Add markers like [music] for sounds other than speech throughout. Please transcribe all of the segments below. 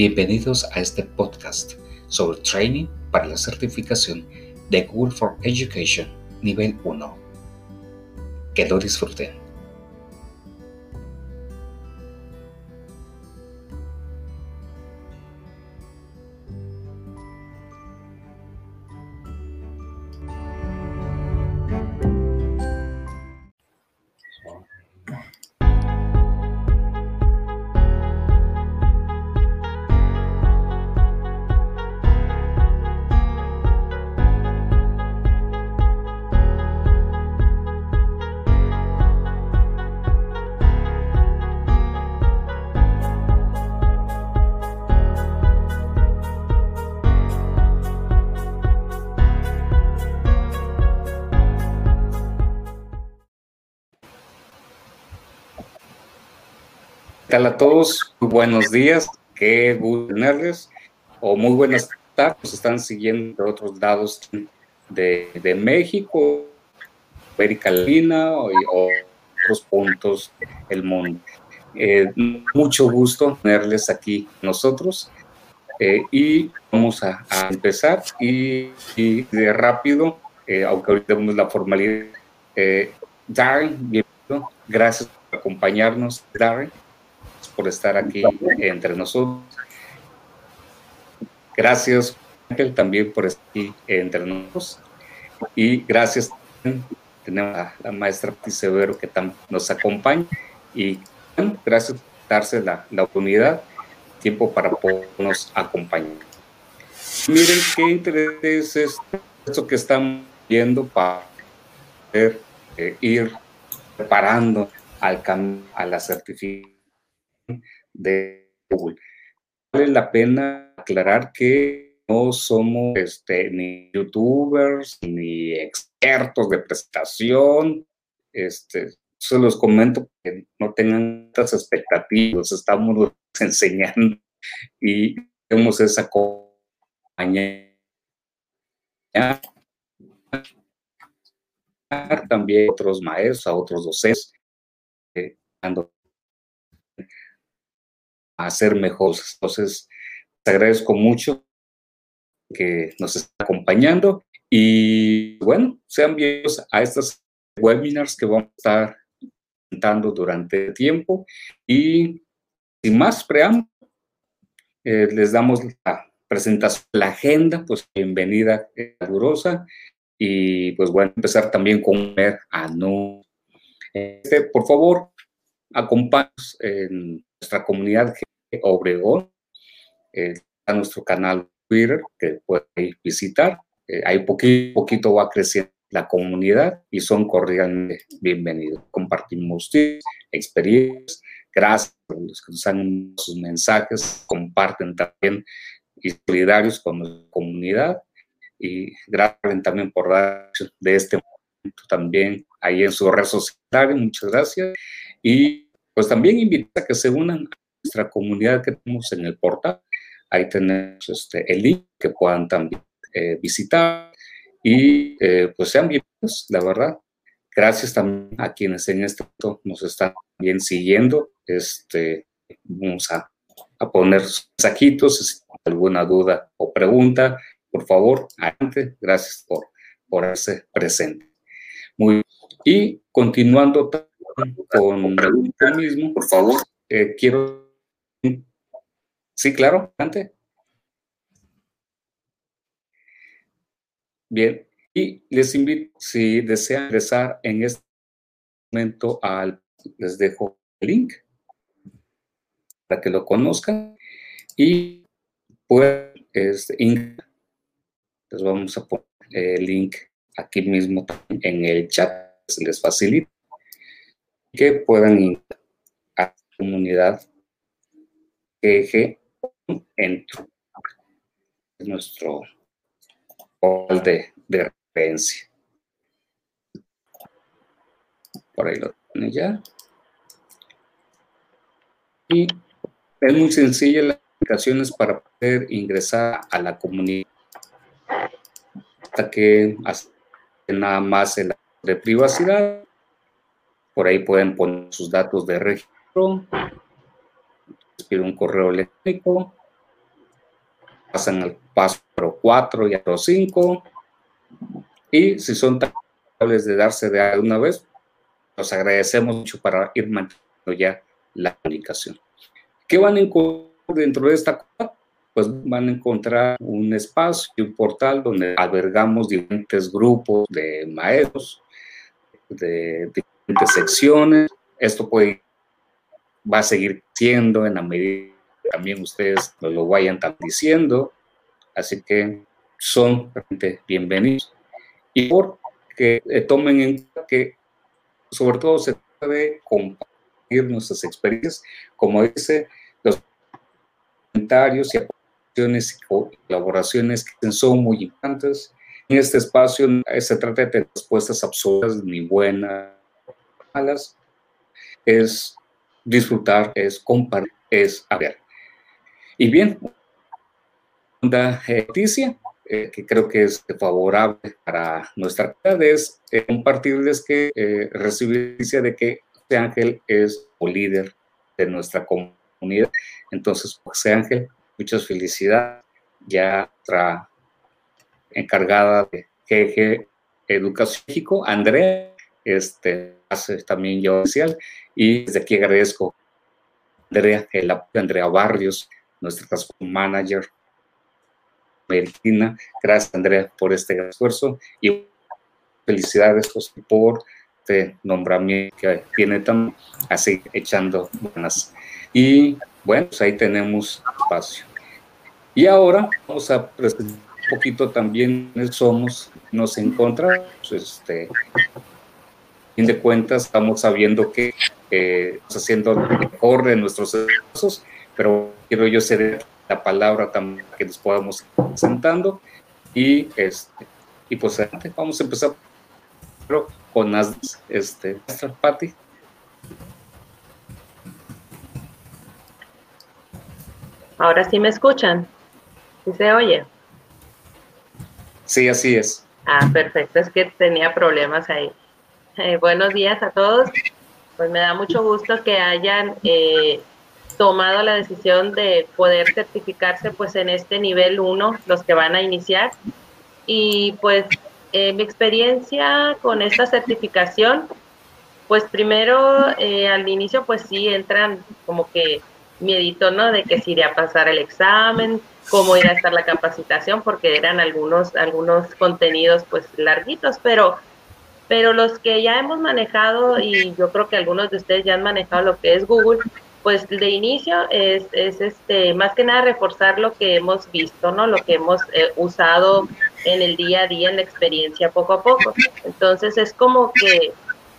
Bienvenidos a este podcast sobre training para la certificación de Google for Education nivel 1. Que lo disfruten. Tal a todos? Muy buenos días, qué gusto tenerles, o muy buenas tardes, están siguiendo de otros lados de, de México, América Latina o, otros puntos del mundo. Eh, mucho gusto tenerles aquí nosotros eh, y vamos a, empezar y, de rápido, eh, aunque ahorita vemos la formalidad. Darren, bienvenido, gracias por acompañarnos, Darren por estar aquí entre nosotros. Gracias, Ángel, también por estar entre nosotros. Y gracias, tenemos a la maestra Severo que nos acompaña. Y gracias por darse la, oportunidad, tiempo para podernos acompañar. Miren qué interés es esto que estamos viendo para poder, eh, ir preparando al a la certificación de Google. Vale la pena aclarar que no somos este, ni youtubers ni expertos de prestación. Este, solo los comento que no tengan tantas expectativas, estamos [laughs] enseñando y tenemos esa compañía también otros maestros, otros docentes, eh, hacer mejor. Entonces, te agradezco mucho que nos esté acompañando y bueno, sean bienvenidos a estos webinars que vamos a estar presentando durante el tiempo y sin más preámbulo, eh, les damos la presentación, la agenda, pues bienvenida, calurosa y pues voy a empezar también con ver a no. Por favor, acompáñanos en nuestra comunidad Obregón, eh, a nuestro canal Twitter que puede visitar. Eh, ahí poquito, poquito va creciendo la comunidad y son cordialmente bienvenidos. Compartimos experiencias, gracias a los que nos han sus mensajes, comparten también y solidarios con la comunidad y gracias también por dar de este momento también ahí en su red social. Muchas gracias. Y pues también invitar a que se unan nuestra comunidad que tenemos en el portal. Ahí tenemos este, el link que puedan también eh, visitar y eh, pues sean bienvenidos, la verdad. Gracias también a quienes en este momento nos están bien siguiendo. Este, vamos a, a poner mensajitos, si alguna duda o pregunta, por favor, adelante. Gracias por, por ese presente. Muy Y continuando con el mismo, por favor, eh, quiero Sí, claro, adelante. Bien, y les invito, si desean ingresar en este momento, al, les dejo el link para que lo conozcan y este, les vamos a poner el link aquí mismo en el chat, les facilita que puedan ir a la comunidad eje entro. Es nuestro de, de referencia. Por ahí lo tiene ya. Y es muy sencilla las aplicaciones para poder ingresar a la comunidad. Hasta que nada más el de privacidad. Por ahí pueden poner sus datos de registro. Pido un correo electrónico pasan al paso 4 y a 5. Y si son tan amables de darse de una vez, los agradecemos mucho para ir manteniendo ya la comunicación. ¿Qué van a encontrar dentro de esta cosa? Pues van a encontrar un espacio y un portal donde albergamos diferentes grupos de maestros, de diferentes secciones. Esto puede, va a seguir siendo en la medida que también ustedes nos lo vayan diciendo. Así que son bienvenidos. Y por que eh, tomen en cuenta que sobre todo se debe compartir nuestras experiencias, como dice, los comentarios y aportaciones y colaboraciones que son muy importantes. En este espacio se trata de respuestas absolutas ni buenas malas, es disfrutar, es compartir, es ver. Y bien, una noticia eh, que creo que es favorable para nuestra comunidad es eh, compartirles que eh, recibí noticia de que José Ángel es el líder de nuestra comunidad. Entonces, José Ángel, muchas felicidades. Ya encargada de GG Educación México, Andrea, este, también yo oficial. Y desde aquí agradezco a Andrea, el Andrea Barrios, nuestra manager Gracias, Andrea, por este esfuerzo y felicidades, José, por este nombramiento que tiene tan así echando ganas. Y bueno, pues ahí tenemos espacio. Y ahora vamos a presentar un poquito también somos, nos encontramos, este, fin de cuentas estamos sabiendo que estamos haciendo lo mejor de nuestros esfuerzos, pero quiero yo ser la palabra también que nos podamos presentando. Y, este, y pues vamos a empezar con las, este, Patti. Ahora sí me escuchan. ¿Sí se oye? Sí, así es. Ah, perfecto. Es que tenía problemas ahí. Eh, buenos días a todos. Pues me da mucho gusto que hayan eh, tomado la decisión de poder certificarse pues en este nivel 1, los que van a iniciar. Y pues mi experiencia con esta certificación, pues primero eh, al inicio pues sí entran como que miedito, ¿no? De que si iría a pasar el examen, cómo irá a estar la capacitación, porque eran algunos, algunos contenidos pues larguitos, pero pero los que ya hemos manejado y yo creo que algunos de ustedes ya han manejado lo que es Google, pues de inicio es, es, este, más que nada reforzar lo que hemos visto, ¿no? Lo que hemos eh, usado en el día a día, en la experiencia poco a poco. Entonces es como que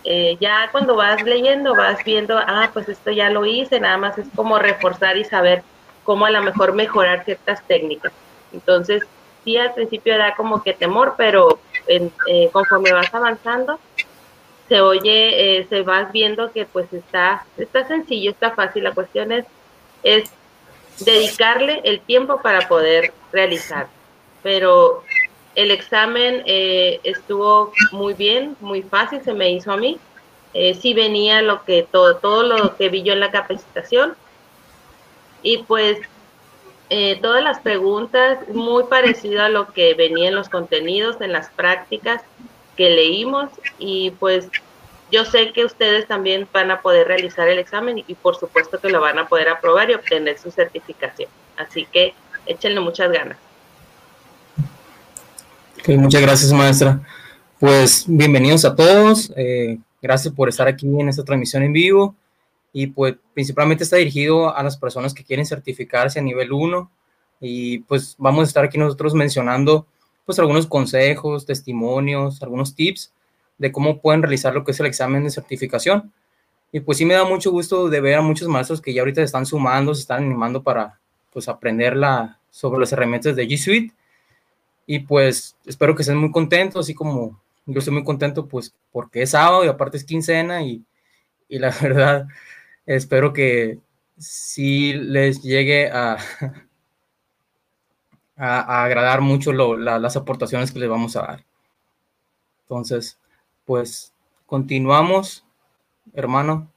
eh, ya cuando vas leyendo vas viendo, ah, pues esto ya lo hice, nada más es como reforzar y saber cómo a lo mejor mejorar ciertas técnicas. Entonces, sí, al principio da como que temor, pero eh, conforme vas avanzando, se oye, eh, se vas viendo que pues está, está sencillo, está fácil. La cuestión es, es dedicarle el tiempo para poder realizar. Pero el examen eh, estuvo muy bien, muy fácil, se me hizo a mí. Eh, sí venía lo que todo, todo lo que vi yo en la capacitación. Y pues eh, todas las preguntas, muy parecido a lo que venía en los contenidos, en las prácticas que leímos y pues yo sé que ustedes también van a poder realizar el examen y, por supuesto que lo van a poder aprobar y obtener su certificación. Así que échenle muchas ganas. muchas gracias, maestra. Pues bienvenidos a todos. Eh, gracias por estar aquí en esta transmisión en vivo. Y pues principalmente está dirigido a las personas que quieren certificarse a nivel 1. Y pues vamos a estar aquí nosotros mencionando pues algunos consejos, testimonios, algunos tips de cómo pueden realizar lo que es el examen de certificación. Y pues sí me da mucho gusto de ver a muchos maestros que ya ahorita se están sumando, se están animando para pues aprender la, sobre las herramientas de G Suite. Y pues espero que estén muy contentos, así como yo estoy muy contento pues porque es sábado y aparte es quincena y, y la [laughs] verdad espero que sí les llegue a, [laughs] agradar mucho las aportaciones que les vamos a dar. Entonces, pues continuamos, hermano.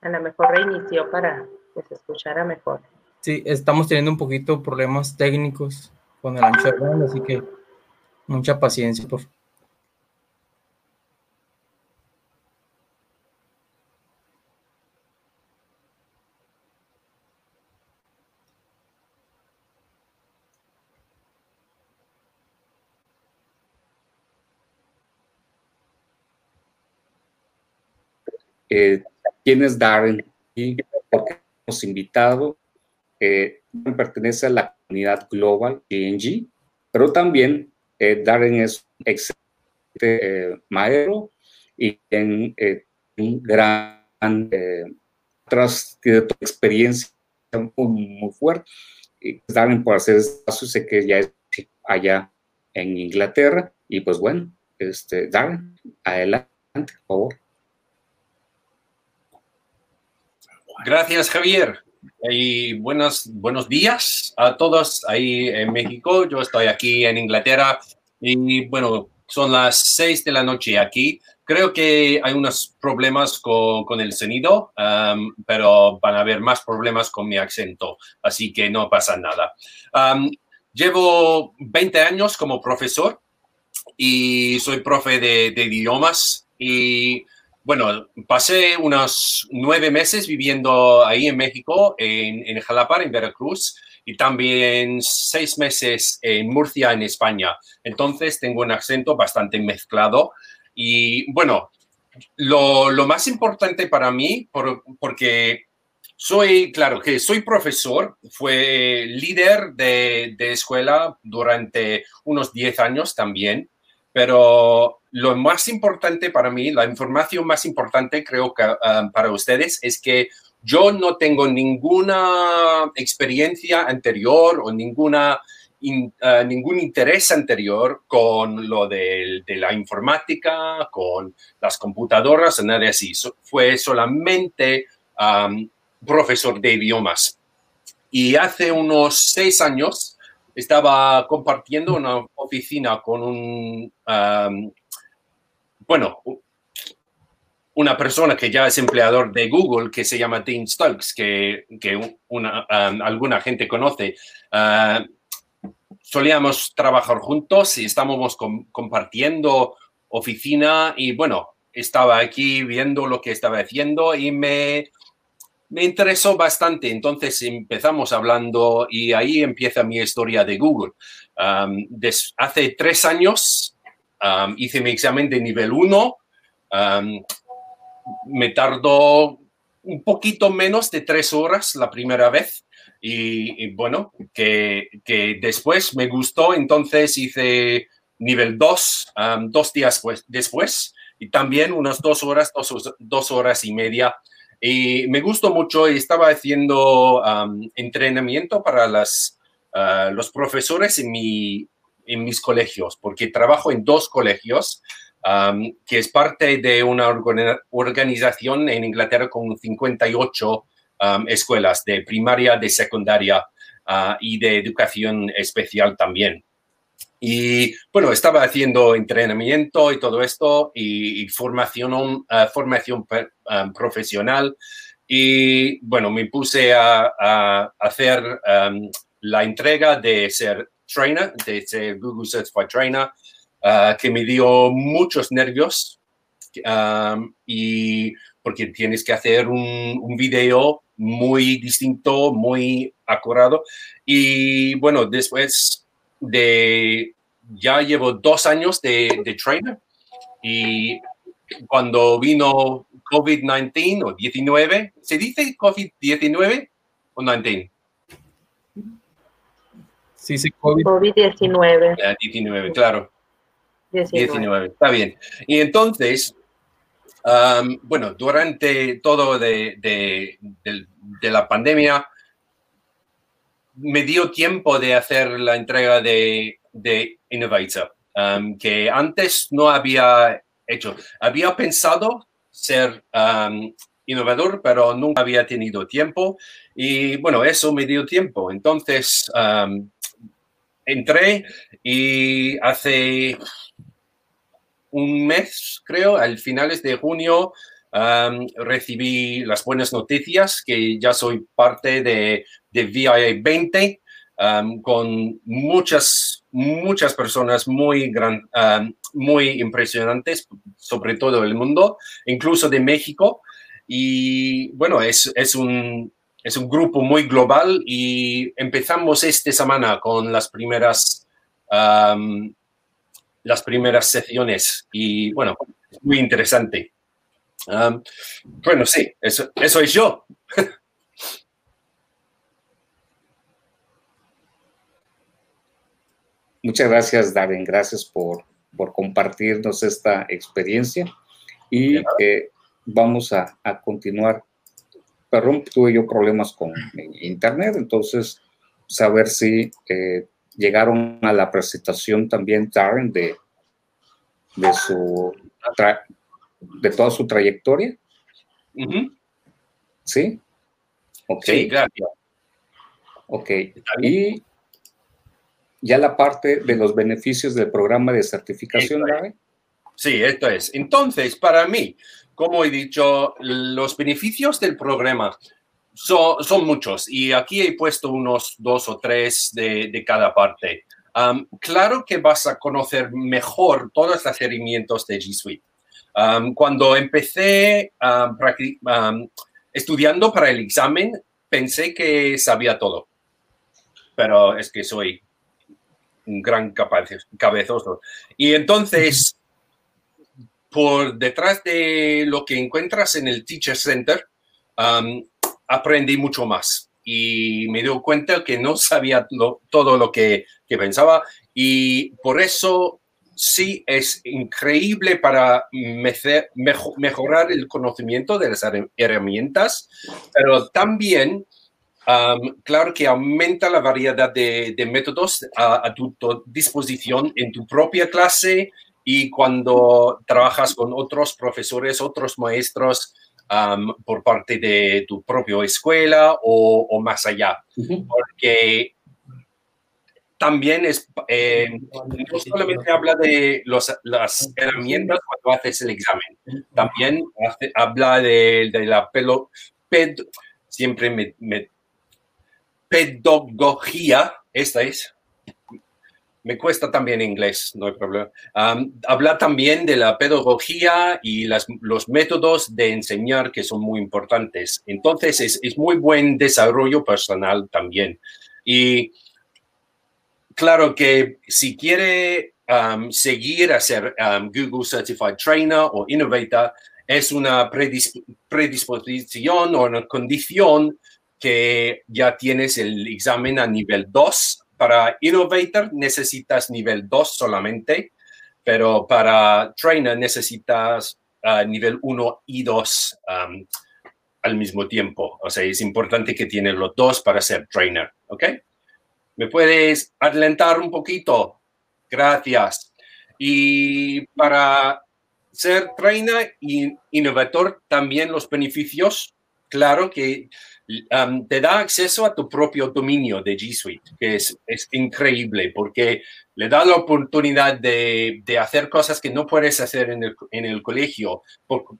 A lo mejor reinició para que se escuchara mejor. Sí, estamos teniendo un poquito problemas técnicos con el ancho de banda, así que mucha paciencia, por favor. Eh, ¿Quién es Darren? Y porque hemos invitado, eh, pertenece a la comunidad global PNG, pero también eh, Darren es un excelente eh, maestro y en, eh, un gran eh, tras de tu experiencia muy, fuerte. Pues, Darren, por hacer espacio, sé que ya es allá en Inglaterra. Y pues bueno, este, Darren, adelante, por favor. Gracias, Javier. Y buenos, buenos días a todos ahí en México. Yo estoy aquí en Inglaterra y bueno, son las seis de la noche aquí. Creo que hay unos problemas con, con el sonido, um, pero van a haber más problemas con mi acento, así que no pasa nada. Um, llevo 20 años como profesor y soy profe de, de idiomas y bueno, pasé unos nueve meses viviendo ahí en México, en, en Jalapa, en Veracruz, y también seis meses en Murcia, en España. Entonces tengo un acento bastante mezclado. Y bueno, lo, más importante para mí, por, porque soy, claro, que soy profesor, fue líder de, de escuela durante unos 10 años también, pero lo más importante para mí, la información más importante creo que uh, para ustedes es que yo no tengo ninguna experiencia anterior o ninguna, in, uh, ningún interés anterior con lo de, la informática, con las computadoras, nada así. So, fue solamente um, profesor de idiomas. Y hace unos seis años estaba compartiendo una oficina con un bueno, una persona que ya es empleador de Google, que se llama Dean Stokes, que, que una, alguna gente conoce, uh, solíamos trabajar juntos y estábamos com compartiendo oficina y bueno, estaba aquí viendo lo que estaba haciendo y me, me interesó bastante. Entonces empezamos hablando y ahí empieza mi historia de Google. Um, hace tres años hice mi examen de nivel 1. Um, me tardó un poquito menos de tres horas la primera vez. Y, bueno, que, después me gustó, entonces hice nivel 2 um, dos días pues, después y también unas dos horas, dos, dos, horas y media. Y me gustó mucho estaba haciendo entrenamiento para las, uh, los profesores en mi, en mis colegios, porque trabajo en dos colegios, um, que es parte de una organización en Inglaterra con 58 um, escuelas de primaria, de secundaria uh, y de educación especial también. Y bueno, estaba haciendo entrenamiento y todo esto y, formación, uh, formación um, profesional. Y bueno, me puse a, hacer um, la entrega de ser Trainer, de Google Certified Trainer, que me dio muchos nervios y porque tienes que hacer un, un, video muy distinto, muy acurado. Y bueno, después de, ya llevo dos años de, de trainer y cuando vino COVID-19 o 19, ¿se dice COVID-19 o 19? Sí, sí, COVID. COVID-19. 19, claro. 19. 19. Está bien. Y entonces, um, bueno, durante todo de, de, de, de, la pandemia, me dio tiempo de hacer la entrega de, Innovator, um, que antes no había hecho. Había pensado ser um, innovador, pero nunca había tenido tiempo. Y bueno, eso me dio tiempo. Entonces, um, entré y hace un mes, creo, al finales de junio, recibí las buenas noticias que ya soy parte de, de VIA 20 con muchas, muchas personas muy, gran, muy impresionantes, sobre todo del mundo, incluso de México. Y bueno, es, es, un, es un grupo muy global y empezamos esta semana con las primeras, las primeras sesiones y bueno, muy interesante. bueno, sí, eso, eso es yo. [laughs] Muchas gracias, Darren. Gracias por, por compartirnos esta experiencia. Y eh, vamos a, a, continuar. Perdón, tuve yo problemas con internet, entonces saber si eh, llegaron a la presentación también, Darren, de, de, su de toda su trayectoria. ¿Sí? Ok. Sí, gracias. Ok. Y ya la parte de los beneficios del programa de certificación, Sí, esto es. Entonces, para mí, como he dicho, los beneficios del programa son, son muchos y aquí he puesto unos dos o tres de, de cada parte. claro que vas a conocer mejor todos los herramientas de G Suite. cuando empecé estudiando para el examen, pensé que sabía todo, pero es que soy un gran cabezoso. Y entonces, por detrás de lo que encuentras en el Teacher Center, aprendí mucho más y me di cuenta que no sabía todo lo que, pensaba y por eso sí es increíble para mejorar el conocimiento de las herramientas, pero también claro que aumenta la variedad de, métodos a, tu, disposición en tu propia clase y cuando trabajas con otros profesores, otros maestros por parte de tu propia escuela o, más allá. Porque también es, eh, no solamente habla de las herramientas cuando haces el examen, también habla de, la pelo, siempre me pedagogía, esta es, me cuesta también inglés, no hay problema. habla también de la pedagogía y los métodos de enseñar que son muy importantes. Entonces, es, es muy buen desarrollo personal también. Y claro que si quiere seguir a ser Google Certified Trainer o Innovator, es una predisposición o una condición que ya tienes el examen a nivel 2. Para Innovator necesitas nivel 2 solamente, pero para Trainer necesitas uh, nivel 1 y 2 um, al mismo tiempo. O sea, es importante que tienes los dos para ser Trainer, ¿ok? ¿Me puedes adelantar un poquito? Gracias. Y para ser trainer y innovador, también los beneficios, claro que te da acceso a tu propio dominio de G Suite, que es, es increíble porque le da la oportunidad de, de, hacer cosas que no puedes hacer en el, en el colegio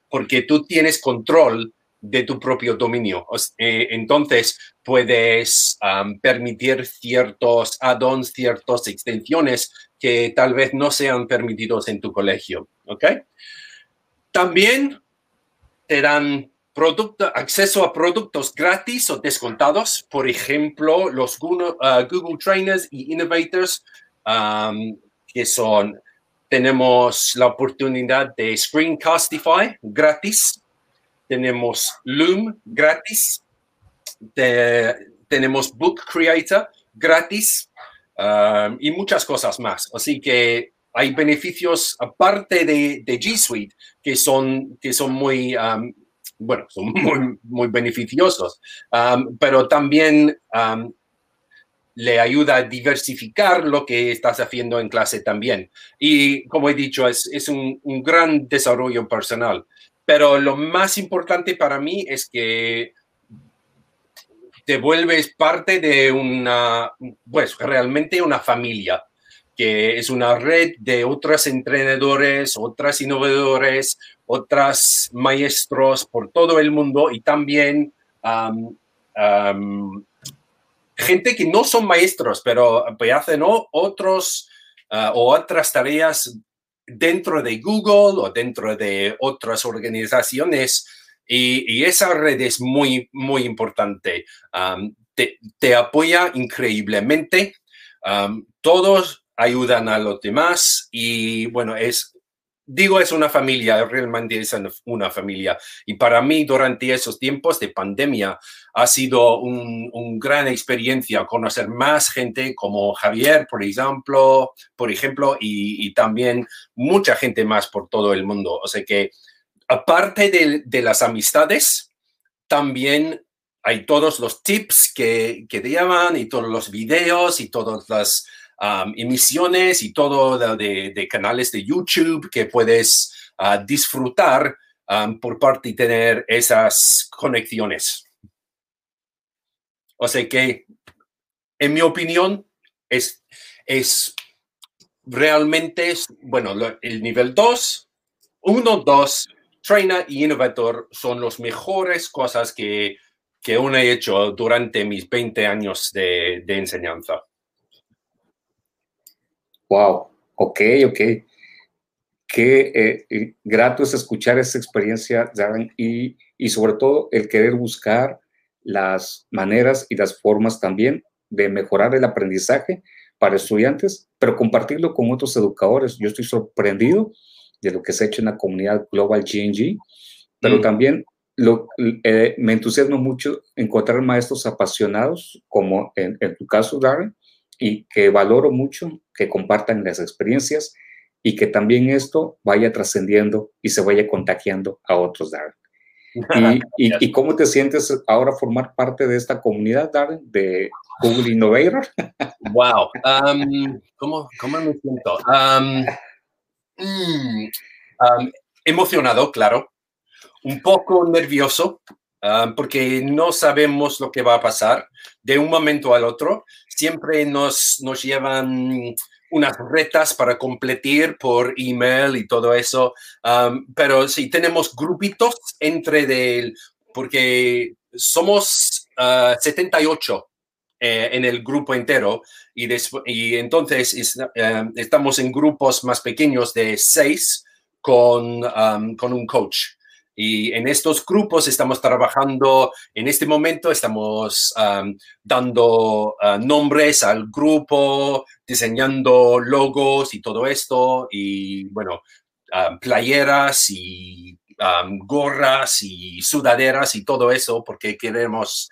porque tú tienes control de tu propio dominio. Eh, entonces, puedes permitir ciertos add-ons, ciertas extensiones que tal vez no sean permitidos en tu colegio. También te dan Producto, acceso a productos gratis o descontados, por ejemplo, los Google, uh, Trainers y Innovators, que son, tenemos la oportunidad de Screencastify gratis, tenemos Loom gratis, tenemos Book Creator gratis y muchas cosas más. Así que hay beneficios aparte de, de G Suite que son, que son muy... Um, bueno, son [laughs] muy, muy beneficiosos, pero también le ayuda a diversificar lo que estás haciendo en clase también. Y como he dicho, es, es un, un, gran desarrollo personal. Pero lo más importante para mí es que te vuelves parte de una, pues realmente una familia. que es una red de otros entrenadores, otros innovadores, otros maestros por todo el mundo y también gente que no son maestros, pero hacen otros ah, o otras tareas dentro de Google o dentro de otras organizaciones. Y, esa red es muy, muy importante. te, apoya increíblemente. todos ayudan a los demás y bueno, es digo, es una familia, realmente es una familia. Y para mí, durante esos tiempos de pandemia, ha sido una un gran experiencia conocer más gente como Javier, por ejemplo, por ejemplo y, también mucha gente más por todo el mundo. O sea que, aparte de, las amistades, también hay todos los tips que, que te llaman y todos los videos y todas las emisiones y todo de, canales de YouTube que puedes ah, disfrutar por parte de tener esas conexiones. O sea que, en mi opinión, es, es realmente, bueno, el nivel 2, 1, 2, Trainer y Innovator son las mejores cosas que, que uno he hecho durante mis 20 años de enseñanza. Wow, ok, ok. Qué eh, grato es escuchar esa experiencia, Darren, y, y sobre todo el querer buscar las maneras y las formas también de mejorar el aprendizaje para estudiantes, pero compartirlo con otros educadores. Yo estoy sorprendido de lo que se ha hecho en la comunidad Global GNG, pero mm. también lo, eh, me entusiasma mucho encontrar maestros apasionados, como en, en tu caso, Darren, y que valoro mucho que compartan las experiencias y que también esto vaya trascendiendo y se vaya contagiando a otros, Darren. [laughs] ¿Y, y, cómo te sientes ahora formar parte de esta comunidad, Darren, de Google Innovator? [laughs] wow, um, ¿cómo, ¿cómo, me siento? Um, mm, um, emocionado, claro, un poco nervioso, porque no sabemos lo que va a pasar de un momento al otro. Siempre nos, nos llevan unas retas para completar por email y todo eso, pero sí, tenemos grupitos entre del, porque somos 78 ah, eh, en el grupo entero y, y entonces estamos en grupos más pequeños de seis con, con un coach. Y en estos grupos estamos trabajando, en este momento estamos dando ah, nombres al grupo, diseñando logos y todo esto, y bueno, playeras y gorras y sudaderas y todo eso, porque queremos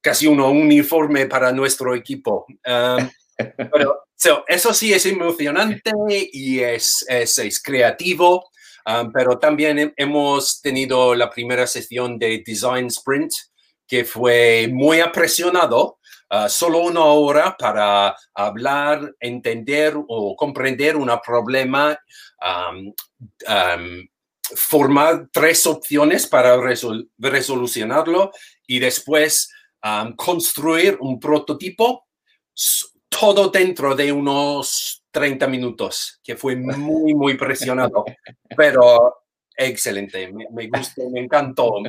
casi un uniforme para nuestro equipo. [laughs] pero eso sí es emocionante y es, es, es creativo. Ah, pero también hemos tenido la primera sesión de Design Sprint, que fue muy apresionado, ah, solo una hora para hablar, entender o comprender un problema, formar tres opciones para resolucionarlo y después construir un prototipo, todo dentro de unos 30 minutos, que fue [laughs] muy, muy presionado, pero excelente, me, gustó, me encantó,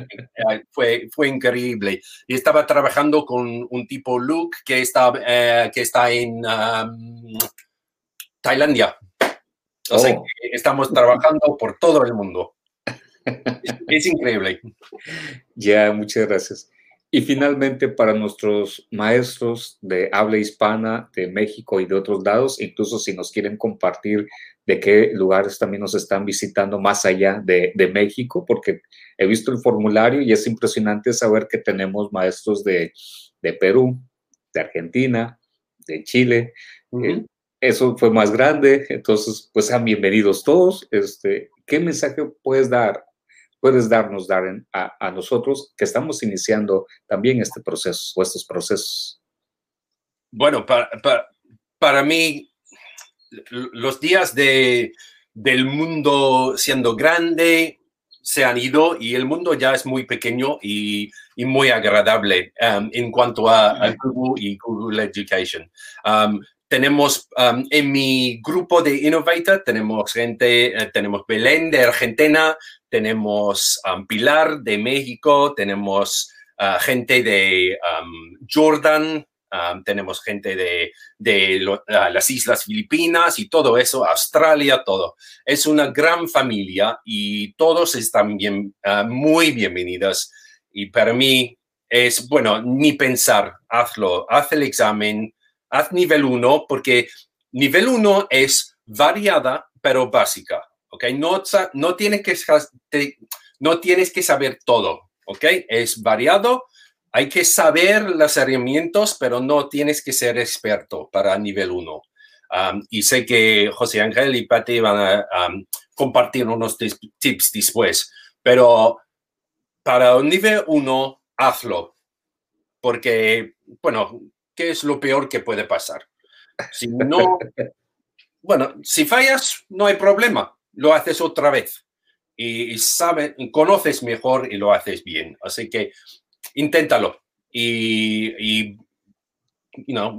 fue, fue increíble. Y estaba trabajando con un tipo Luke que está, eh, que está en um, Tailandia. O sea, oh. estamos trabajando por todo el mundo. Es, increíble. Ya, muchas gracias. Y finalmente, para nuestros maestros de habla hispana de México y de otros lados, incluso si nos quieren compartir de qué lugares también nos están visitando más allá de, México, porque he visto el formulario y es impresionante saber que tenemos maestros de, Perú, de Argentina, de Chile. Eh, eso fue más grande, entonces, pues sean bienvenidos todos. Este, ¿Qué mensaje puedes dar puedes darnos, Darren, a, nosotros que estamos iniciando también este proceso o estos procesos? Bueno, para, para, mí, los días de, del mundo siendo grande se han ido y el mundo ya es muy pequeño y, y muy agradable um, en cuanto a, Google y Google Education. Um, tenemos um, en mi grupo de Innovator, tenemos gente, eh, tenemos Belén de Argentina, tenemos um, Pilar de México, tenemos uh, gente de um, Jordan, tenemos gente de, de uh, las Islas Filipinas y todo eso, Australia, todo. Es una gran familia y todos están bien, uh, muy bienvenidos. Y para mí es, bueno, ni pensar, hazlo, haz el examen, haz nivel 1, porque nivel 1 es variada, pero básica, ¿ok? No, no, tienes que, no tienes que saber todo, ¿ok? Es variado, hay que saber los herramientas, pero no tienes que ser experto para nivel 1. y sé que José Ángel y Pati van a compartir unos tips después, pero para un nivel 1, hazlo, porque, bueno, ¿qué es lo peor que puede pasar? Si no, bueno, si fallas, no hay problema, lo haces otra vez y, sabes, conoces mejor y lo haces bien. Así que inténtalo y, y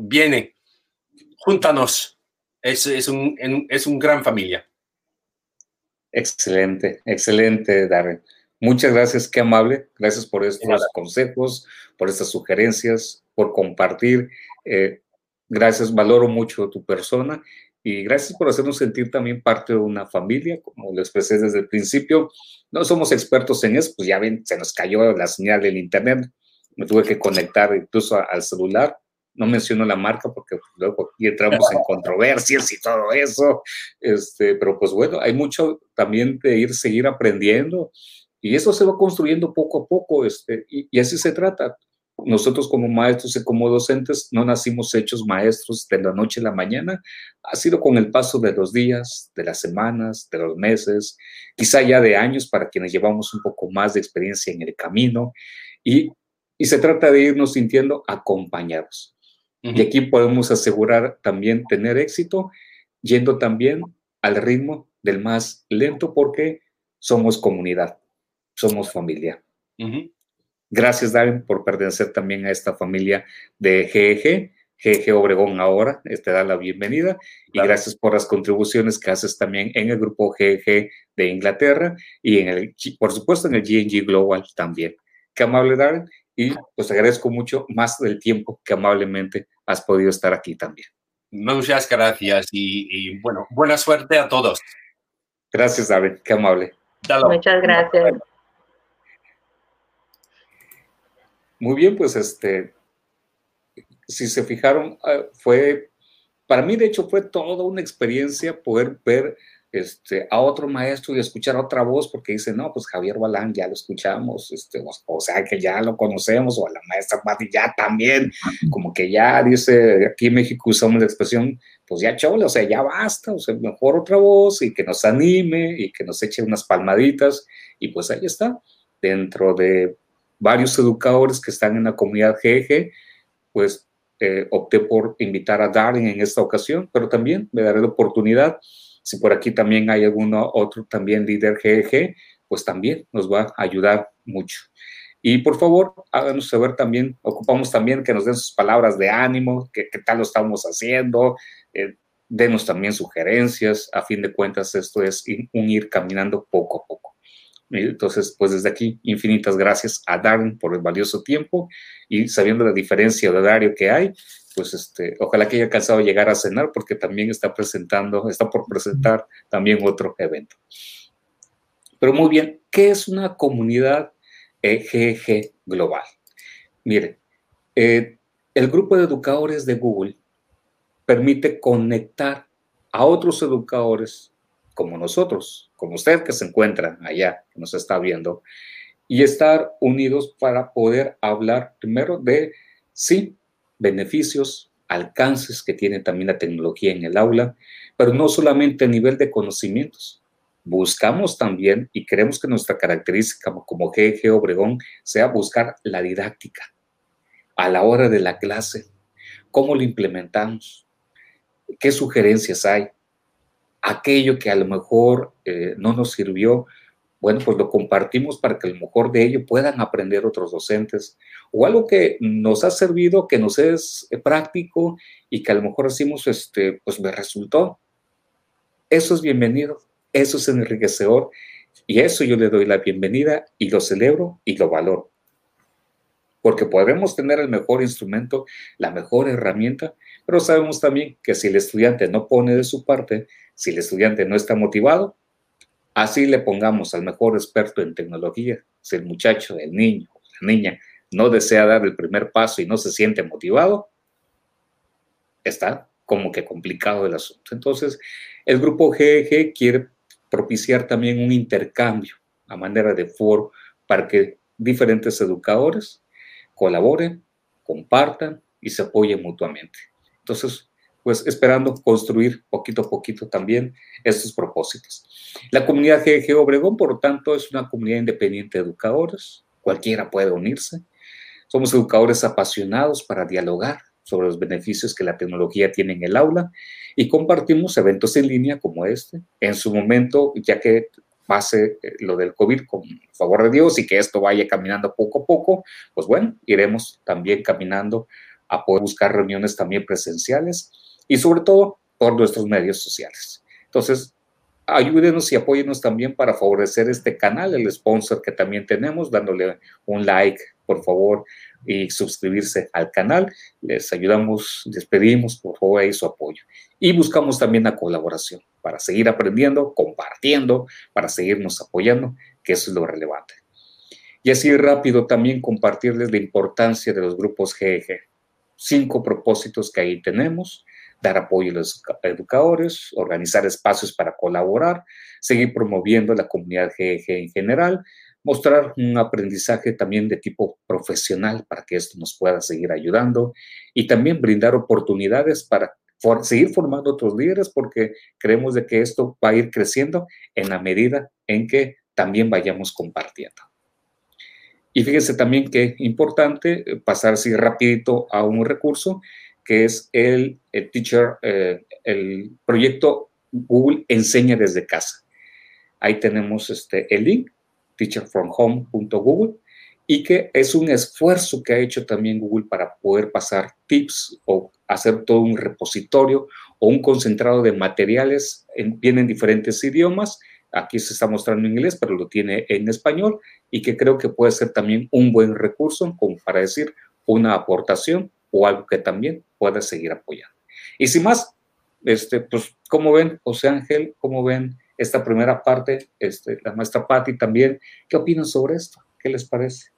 viene, júntanos. Es, es, un, es un gran familia. Excelente, excelente, Darren. Muchas gracias, qué amable. Gracias por estos consejos, por estas sugerencias, por compartir. Eh, gracias, valoro mucho tu persona y gracias por hacernos sentir también parte de una familia, como lo expresé desde el principio. No somos expertos en eso, pues ya ven, se nos cayó la señal del internet, me tuve que conectar incluso al celular. No menciono la marca porque luego aquí entramos en controversias y todo eso. Este, pero pues bueno, hay mucho también de ir, seguir aprendiendo y eso se va construyendo poco a poco, este, y, así se trata. Nosotros como maestros y como docentes no nacimos hechos maestros de la noche a la mañana, ha sido con el paso de los días, de las semanas, de los meses, quizá ya de años para quienes llevamos un poco más de experiencia en el camino, y, y se trata de irnos sintiendo acompañados. Y aquí podemos asegurar también tener éxito yendo también al ritmo del más lento porque somos comunidad somos familia. Gracias, Darren, por pertenecer también a esta familia de GEG. GEG Obregón ahora te da la bienvenida y gracias por las contribuciones que haces también en el grupo GEG de Inglaterra y en el, por supuesto en el GNG Global también. Qué amable, Darren, y pues agradezco mucho más del tiempo que amablemente has podido estar aquí también. Muchas gracias y, bueno, buena suerte a todos. Gracias, Darren, qué amable. Muchas gracias. Muy bien, pues este, si se fijaron, ah, fue, para mí de hecho fue toda una experiencia poder ver este, a otro maestro y escuchar otra voz, porque dice, no, pues Javier Balán ya lo escuchamos, este, o, sea que ya lo conocemos, o a la maestra Pati ya también, como que ya dice, aquí en México usamos la expresión, pues ya chole, o sea, ya basta, o sea, mejor otra voz y que nos anime y que nos eche unas palmaditas, y pues ahí está, dentro de varios educadores que están en la comunidad GG, pues eh, opté por invitar a Darren en esta ocasión, pero también me daré la oportunidad, si por aquí también hay alguno otro también líder GG, pues también nos va a ayudar mucho. Y por favor, háganos saber también, ocupamos también que nos den sus palabras de ánimo, qué, tal lo estamos haciendo, eh, denos también sugerencias, a fin de cuentas esto es un ir caminando poco a poco. Entonces, pues desde aquí, infinitas gracias a Darren por el valioso tiempo y sabiendo la diferencia de horario que hay, pues este, ojalá que haya alcanzado a llegar a cenar porque también está presentando, está por presentar también otro evento. Pero muy bien, ¿qué es una comunidad EGG global? Mire, eh, el grupo de educadores de Google permite conectar a otros educadores como nosotros, como usted que se encuentra allá, que nos está viendo, y estar unidos para poder hablar primero de, sí, beneficios, alcances que tiene también la tecnología en el aula, pero no solamente a nivel de conocimientos. Buscamos también, y creemos que nuestra característica como GG Obregón sea buscar la didáctica a la hora de la clase, cómo lo implementamos, qué sugerencias hay, aquello que a lo mejor eh, no nos sirvió, bueno, pues lo compartimos para que a lo mejor de ello puedan aprender otros docentes o algo que nos ha servido, que nos es práctico y que a lo mejor decimos, este, pues me resultó. Eso es bienvenido, eso es enriquecedor y eso yo le doy la bienvenida y lo celebro y lo valoro. Porque podemos tener el mejor instrumento, la mejor herramienta, pero sabemos también que si el estudiante no pone de su parte, si el estudiante no está motivado, Así le pongamos al mejor experto en tecnología, si el muchacho, el niño la niña no desea dar el primer paso y no se siente motivado, está como que complicado el asunto. Entonces, el grupo GEG quiere propiciar también un intercambio a manera de foro para que diferentes educadores colaboren, compartan y se apoyen mutuamente. Entonces, pues esperando construir poquito a poquito también estos propósitos. La comunidad GG Obregón, por lo tanto, es una comunidad independiente de educadores, cualquiera puede unirse. Somos educadores apasionados para dialogar sobre los beneficios que la tecnología tiene en el aula y compartimos eventos en línea como este. En su momento, ya que pase eh, lo del COVID con favor de Dios y que esto vaya caminando poco a poco, pues bueno, iremos también caminando a poder buscar reuniones también presenciales y sobre todo por nuestros medios sociales. Entonces, ayúdenos y apóyenos también para favorecer este canal, el sponsor que también tenemos, dándole un like, por favor, y suscribirse al canal. Les ayudamos, les pedimos, por favor, ahí su apoyo. Y buscamos también la colaboración para seguir aprendiendo, compartiendo, para seguirnos apoyando, que eso es lo relevante. Y así rápido también compartirles la importancia de los grupos GEG. Cinco propósitos que ahí tenemos dar apoyo a los educadores, organizar espacios para colaborar, seguir promoviendo la comunidad GEG en general, mostrar un aprendizaje también de tipo profesional para que esto nos pueda seguir ayudando y también brindar oportunidades para seguir formando otros líderes porque creemos de que esto va a ir creciendo en la medida en que también vayamos compartiendo. Y fíjense también que importante eh, pasar así rapidito a un recurso que es el, Teacher, eh, el proyecto Google Enseña desde casa. Ahí tenemos este, el link, teacherfromhome.google, y que es un esfuerzo que ha hecho también Google para poder pasar tips o hacer todo un repositorio o un concentrado de materiales, en, vienen diferentes idiomas, aquí se está mostrando en inglés, pero lo tiene en español, y que creo que puede ser también un buen recurso para decir una aportación o algo que también pueda seguir apoyando. Y sin más, este, pues, ¿cómo ven, José Ángel? ¿Cómo ven esta primera parte? Este, la maestra Patti también. ¿Qué opinan sobre esto? ¿Qué les parece?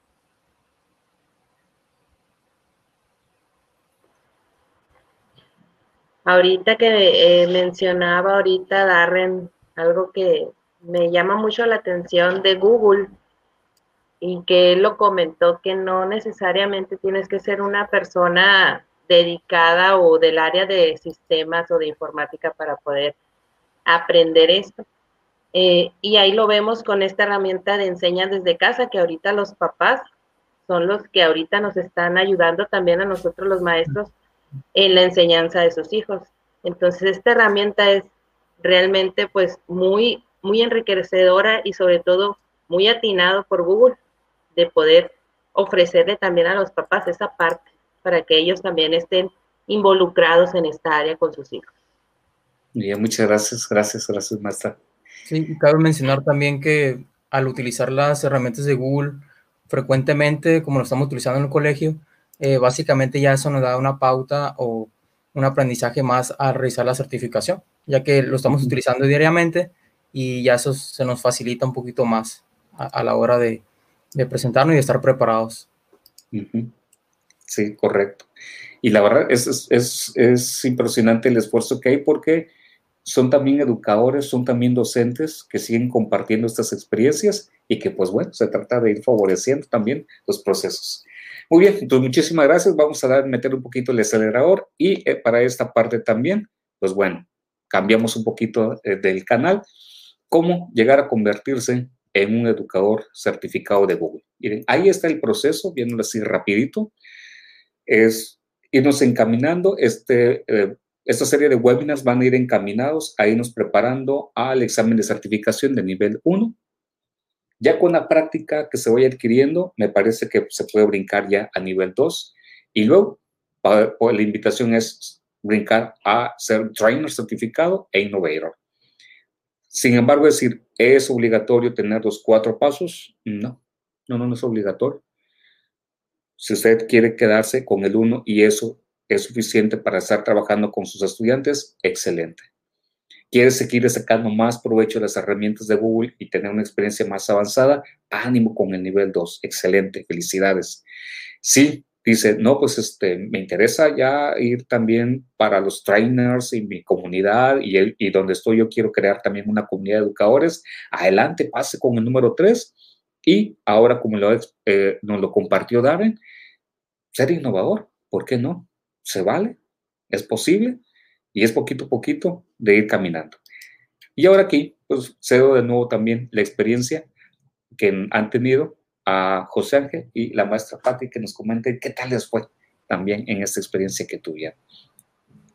Ahorita que eh, mencionaba ahorita Darren, algo que me llama mucho la atención de Google y que él lo comentó que no necesariamente tienes que ser una persona dedicada o del área de sistemas o de informática para poder aprender esto. Eh, y ahí lo vemos con esta herramienta de enseña desde casa, que ahorita los papás son los que ahorita nos están ayudando también a nosotros los maestros en la enseñanza de sus hijos. Entonces, esta herramienta es realmente pues muy, muy enriquecedora y sobre todo muy atinado por Google de poder ofrecerle también a los papás esa parte para que ellos también estén involucrados en esta área con sus hijos. Bien, muchas gracias, gracias, gracias, maestra. Sí, cabe mencionar también que al utilizar las herramientas de Google frecuentemente, como lo estamos utilizando en el colegio, eh, básicamente ya eso nos da una pauta o un aprendizaje más al realizar la certificación, ya que lo estamos utilizando diariamente y ya eso se nos facilita un poquito más a la hora de, presentarnos y de estar preparados. Sí, correcto. Y la verdad es, es, es, impresionante el esfuerzo que hay porque son también educadores, son también docentes que siguen compartiendo estas experiencias y que pues bueno, se trata de ir favoreciendo también los procesos. Muy bien, entonces muchísimas gracias. Vamos a dar, meter un poquito el acelerador y eh, para esta parte también, pues bueno, cambiamos un poquito eh, del canal. ¿Cómo llegar a convertirse en un educador certificado de Google. Miren, ahí está el proceso, viéndolo así rapidito, es irnos encaminando, este, eh, esta serie de webinars van a ir encaminados a irnos preparando al examen de certificación de nivel 1. Ya con la práctica que se vaya adquiriendo, me parece que se puede brincar ya a nivel 2 y luego la invitación es brincar a ser trainer certificado e innovator. Sin embargo, decir, ¿es obligatorio tener los cuatro pasos? No, no, no, no es obligatorio. Si usted quiere quedarse con el uno y eso es suficiente para estar trabajando con sus estudiantes, excelente. ¿Quiere seguir sacando más provecho de las herramientas de Google y tener una experiencia más avanzada? Ánimo con el nivel 2. Excelente, felicidades. Sí, dice, no, pues este, me interesa ya ir también para los trainers y mi comunidad y, y donde estoy yo quiero crear también una comunidad de educadores. Adelante, pase con el número 3 y ahora como lo, eh, nos lo compartió Darren, ser innovador, ¿por qué no? Se vale, es posible y es poquito a poquito de ir caminando. Y ahora aquí, pues cedo de nuevo también la experiencia que han tenido a José Ángel y la maestra Patti que nos comenten qué tal les fue también en esta experiencia que tuvieron.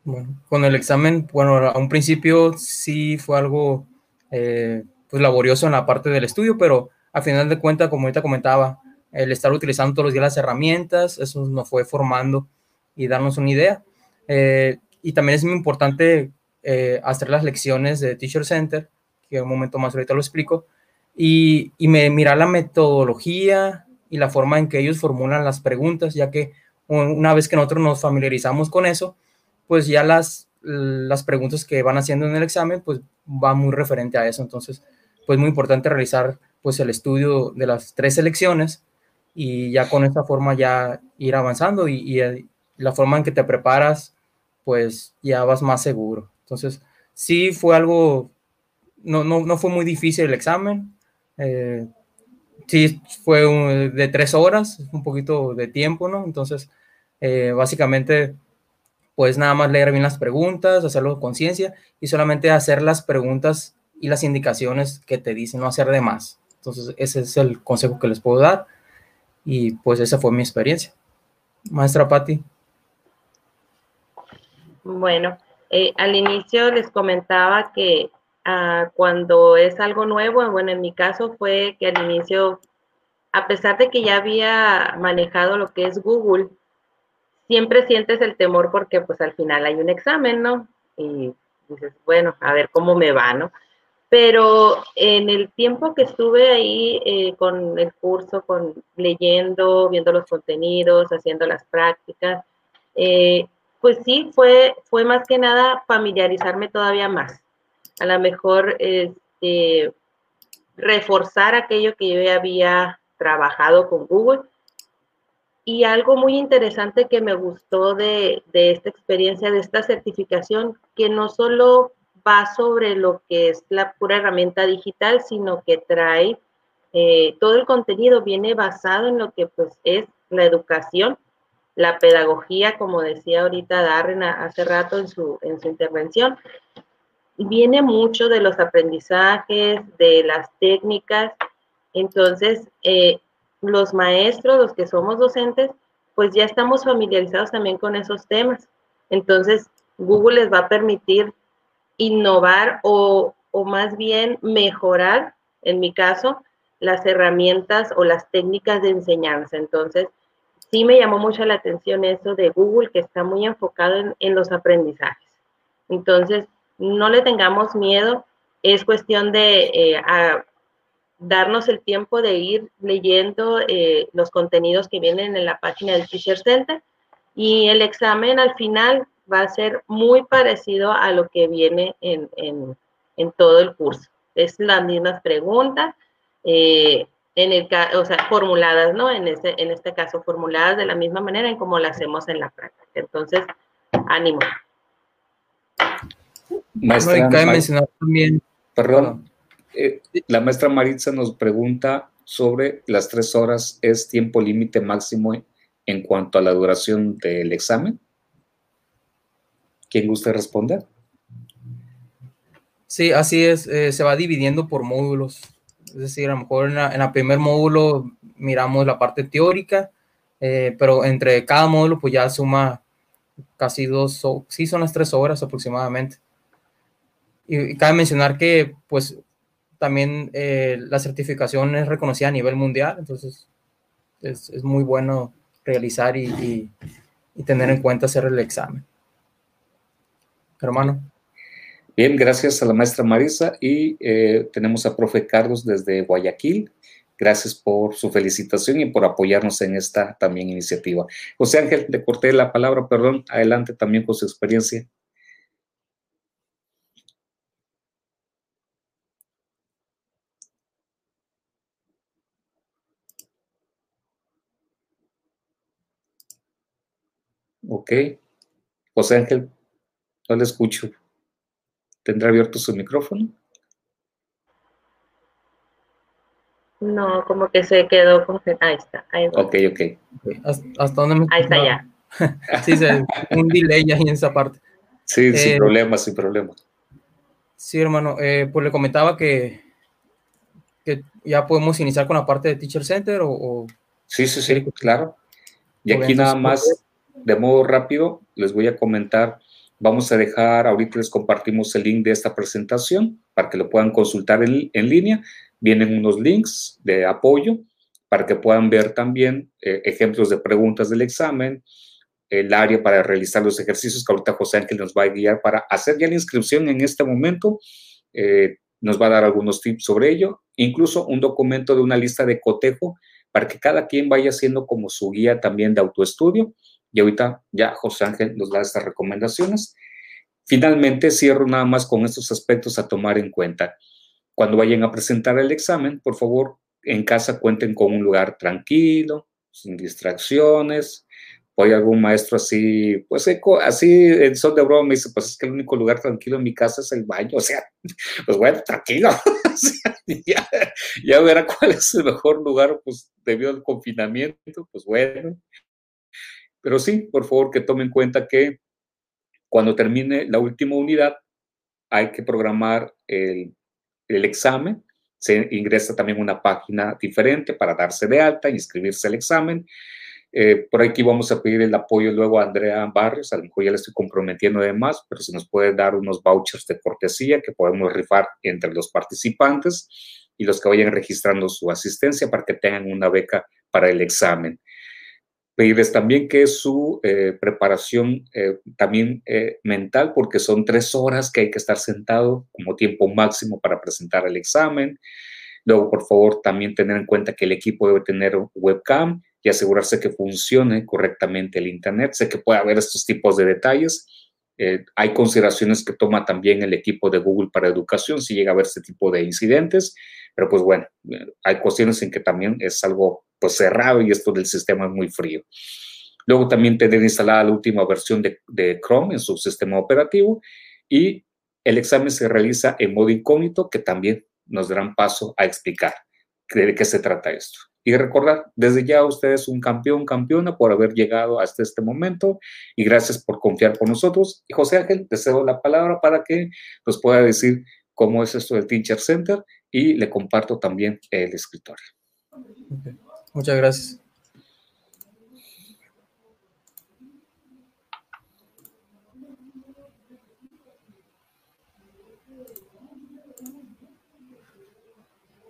Bueno, con el examen, bueno, a un principio sí fue algo eh, pues laborioso en la parte del estudio, pero a final de cuentas, como ahorita comentaba, el estar utilizando todos los días las herramientas, eso nos fue formando y darnos una idea. Eh, y también es muy importante eh, hacer las lecciones de Teacher Center, que un momento más ahorita lo explico, y, y me, mirar la metodología y la forma en que ellos formulan las preguntas, ya que una vez que nosotros nos familiarizamos con eso, pues ya las, las preguntas que van haciendo en el examen, pues va muy referente a eso. Entonces, pues muy importante realizar pues el estudio de las tres selecciones y ya con esta forma ya ir avanzando y, y la forma en que te preparas, pues ya vas más seguro. Entonces, sí fue algo, no, no, no fue muy difícil el examen, eh, sí, fue de tres horas, un poquito de tiempo, ¿no? Entonces, eh, básicamente, pues nada más leer bien las preguntas, hacerlo con conciencia y solamente hacer las preguntas y las indicaciones que te dicen, no hacer de más. Entonces, ese es el consejo que les puedo dar y pues esa fue mi experiencia. Maestra Patti. Bueno, eh, al inicio les comentaba que cuando es algo nuevo, bueno, en mi caso fue que al inicio, a pesar de que ya había manejado lo que es Google, siempre sientes el temor porque pues al final hay un examen, ¿no? Y dices, bueno, a ver cómo me va, ¿no? Pero en el tiempo que estuve ahí eh, con el curso, con leyendo, viendo los contenidos, haciendo las prácticas, eh, pues sí, fue, fue más que nada familiarizarme todavía más a lo mejor este, reforzar aquello que yo ya había trabajado con Google. Y algo muy interesante que me gustó de, esta experiencia, de esta certificación, que no solo va sobre lo que es la pura herramienta digital, sino que trae eh, todo el contenido, viene basado en lo que pues es la educación, la pedagogía, como decía ahorita Darren hace rato en su, en su intervención, viene mucho de los aprendizajes, de las técnicas. Entonces, eh, los maestros, los que somos docentes, pues ya estamos familiarizados también con esos temas. Entonces, Google les va a permitir innovar o, o más bien mejorar, en mi caso, las herramientas o las técnicas de enseñanza. Entonces, sí me llamó mucho la atención eso de Google, que está muy enfocado en, en los aprendizajes. Entonces, no le tengamos miedo, es cuestión de eh, darnos el tiempo de ir leyendo eh, los contenidos que vienen en la página del Teacher Center y el examen al final va a ser muy parecido a lo que viene en, todo el curso. Es las mismas preguntas, eh, o sea, formuladas, ¿no? En este, este caso, formuladas de la misma manera en como la hacemos en la práctica. Entonces, ánimo. Maestra, también. Perdón. Eh, la maestra Maritza nos pregunta sobre las tres horas, ¿es tiempo límite máximo en cuanto a la duración del examen? ¿Quién gusta responder? Sí, así es, eh, se va dividiendo por módulos. Es decir, a lo mejor en el primer módulo miramos la parte teórica, eh, pero entre cada módulo pues ya suma casi dos, sí son las tres horas aproximadamente. Y, cabe mencionar que, pues, también eh, la certificación es reconocida a nivel mundial, entonces es, es muy bueno realizar y, y, tener en cuenta hacer el examen. Hermano. Bien, gracias a la maestra Marisa y eh, tenemos a profe Carlos desde Guayaquil. Gracias por su felicitación y por apoyarnos en esta también iniciativa. José Ángel, le corté la palabra, perdón, adelante también con su experiencia. Ok. José Ángel, no le escucho. ¿Tendrá abierto su micrófono? No, como que se quedó con... Ahí está. Ahí ok, ok. ¿Hasta, dónde me... Ahí está ya. [laughs] sí, se, un delay ahí en esa parte. Sí, eh, sin problema, sin problema. Sí, hermano. Eh, pues le comentaba que, que ya podemos iniciar con la parte de Teacher Center o... o... Sí, sí, sí, claro. Y aquí nada más de modo rápido, les voy a comentar, vamos a dejar, ahorita les compartimos el link de esta presentación para que lo puedan consultar en, línea. Vienen unos links de apoyo para que puedan ver también eh, ejemplos de preguntas del examen, el área para realizar los ejercicios que ahorita José Ángel nos va a guiar para hacer ya la inscripción en este momento. Eh, nos va a dar algunos tips sobre ello, incluso un documento de una lista de cotejo para que cada quien vaya haciendo como su guía también de autoestudio y ahorita ya José Ángel nos da estas recomendaciones. Finalmente, cierro nada más con estos aspectos a tomar en cuenta. Cuando vayan a presentar el examen, por favor, en casa cuenten con un lugar tranquilo, sin distracciones. Hoy algún maestro así, pues así son de broma me dice, pues es que el único lugar tranquilo en mi casa es el baño. O sea, [laughs] pues bueno, tranquilo. [laughs] o sea, ya, ya verá cuál es el mejor lugar, pues debido al confinamiento, pues bueno. Pero sí, por favor, que tomen en cuenta que cuando termine la última unidad, hay que programar el, examen. Se ingresa también una página diferente para darse de alta, inscribirse al examen. Eh, por aquí vamos a pedir el apoyo luego a Andrea Barrios, a lo mejor ya le estoy comprometiendo de más, pero se nos puede dar unos vouchers de cortesía que podemos rifar entre los participantes y los que vayan registrando su asistencia para que tengan una beca para el examen pedirles también que su eh, preparación eh, también eh, mental, porque son tres horas que hay que estar sentado como tiempo máximo para presentar el examen. Luego, por favor, también tener en cuenta que el equipo debe tener webcam y asegurarse que funcione correctamente el Internet. Sé que puede haber estos tipos de detalles. hay consideraciones que toma también el equipo de Google para educación si llega a haber este tipo de incidentes, pero pues bueno, hay cuestiones en que también es algo pues cerrado y esto del sistema es muy frío. Luego también tener instalada la última versión de, de Chrome en su sistema operativo y el examen se realiza en modo incógnito que también nos darán paso a explicar de qué se trata esto. Y recordar, desde ya usted es un campeón, campeona por haber llegado hasta este momento y gracias por confiar con nosotros. Y José Ángel, te cedo la palabra para que nos pueda decir cómo es esto del Teacher Center y le comparto también el escritorio. Muchas gracias.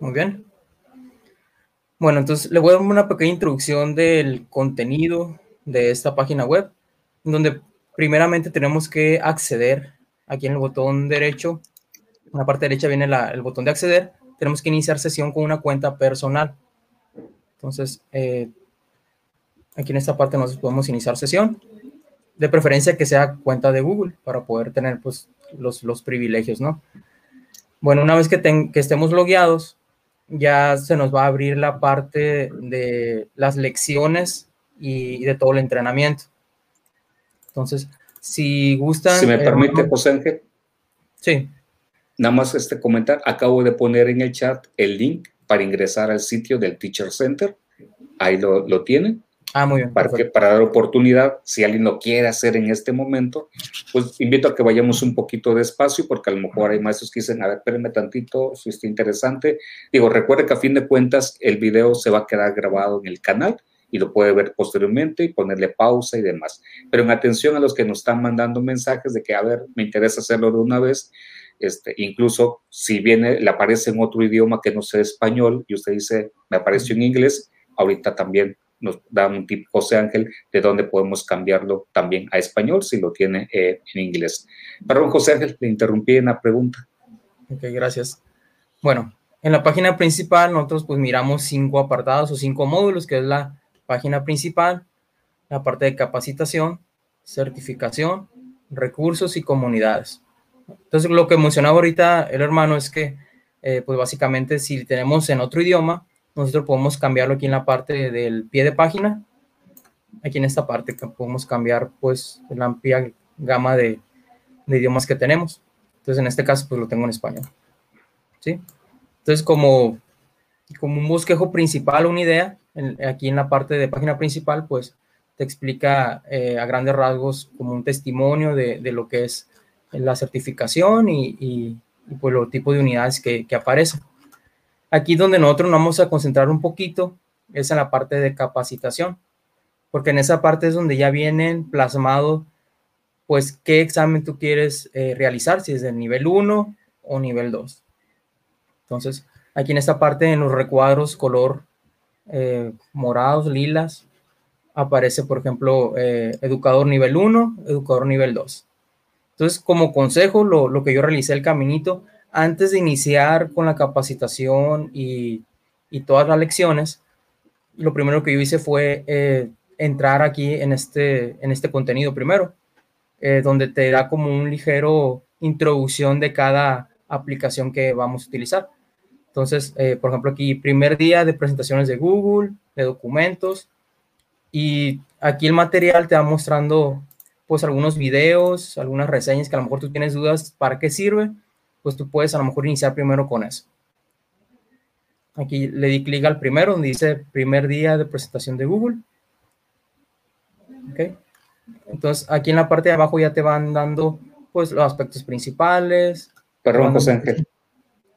Muy bien. Bueno, entonces le voy a dar una pequeña introducción del contenido de esta página web, donde primeramente tenemos que acceder aquí en el botón derecho. En la parte derecha viene el botón de acceder. Tenemos que iniciar sesión con una cuenta personal. Entonces, eh, aquí en esta parte nos podemos iniciar sesión. De preferencia que sea cuenta de Google para poder tener pues, los, los privilegios, ¿no? Bueno, una vez que, que estemos logueados, ya se nos va a abrir la parte de las lecciones y, de todo el entrenamiento. Entonces, si gustan... Si me permite, José Ángel. Sí. Nada más este comentar, acabo de poner en el chat el link para ingresar al sitio del Teacher Center. Ahí lo, lo tienen. Ah, muy bien. Para, que, para dar oportunidad, si alguien lo quiere hacer en este momento, pues invito a que vayamos un poquito despacio, porque a lo mejor hay maestros que dicen, a ver, espérenme tantito, si está interesante. Digo, recuerde que a fin de cuentas el video se va a quedar grabado en el canal y lo puede ver posteriormente y ponerle pausa y demás. Pero en atención a los que nos están mandando mensajes de que, a ver, me interesa hacerlo de una vez, este, incluso si viene, le aparece en otro idioma que no sea español y usted dice, me apareció en inglés, ahorita también nos da un tip José Ángel de dónde podemos cambiarlo también a español si lo tiene eh, en inglés. Perdón, José Ángel, le interrumpí en la pregunta. Ok, gracias. Bueno, en la página principal nosotros pues miramos cinco apartados o cinco módulos, que es la página principal, la parte de capacitación, certificación, recursos y comunidades. Entonces, lo que mencionaba ahorita el hermano es que, eh, pues básicamente, si tenemos en otro idioma, nosotros podemos cambiarlo aquí en la parte del pie de página. Aquí en esta parte podemos cambiar, pues, la amplia gama de, de idiomas que tenemos. Entonces, en este caso, pues lo tengo en español. ¿Sí? Entonces, como, como un bosquejo principal, una idea, aquí en la parte de página principal, pues te explica eh, a grandes rasgos como un testimonio de, de lo que es la certificación y, y, pues los tipos de unidades que, que, aparecen. Aquí donde nosotros nos vamos a concentrar un poquito es en la parte de capacitación, porque en esa parte es donde ya vienen plasmados pues qué examen tú quieres eh, realizar, si es del nivel 1 o nivel 2. Entonces, aquí en esta parte, en los recuadros color eh, morados, lilas, aparece, por ejemplo, eh, educador nivel 1, educador nivel 2. Entonces, como consejo, lo, que yo realicé el caminito, antes de iniciar con la capacitación y, todas las lecciones, lo primero que yo hice fue eh, entrar aquí en este, este contenido primero, eh, donde te da como un ligero introducción de cada aplicación que vamos a utilizar. Entonces, eh, por ejemplo, aquí primer día de presentaciones de Google, de documentos, y aquí el material te va mostrando pues algunos videos, algunas reseñas que a lo mejor tú tienes dudas para qué sirve, pues tú puedes a lo mejor iniciar primero con eso. Aquí le di clic al primero donde dice primer día de presentación de Google. Ok. Entonces aquí en la parte de abajo ya te van dando pues los aspectos principales. Perdón, José Ángel.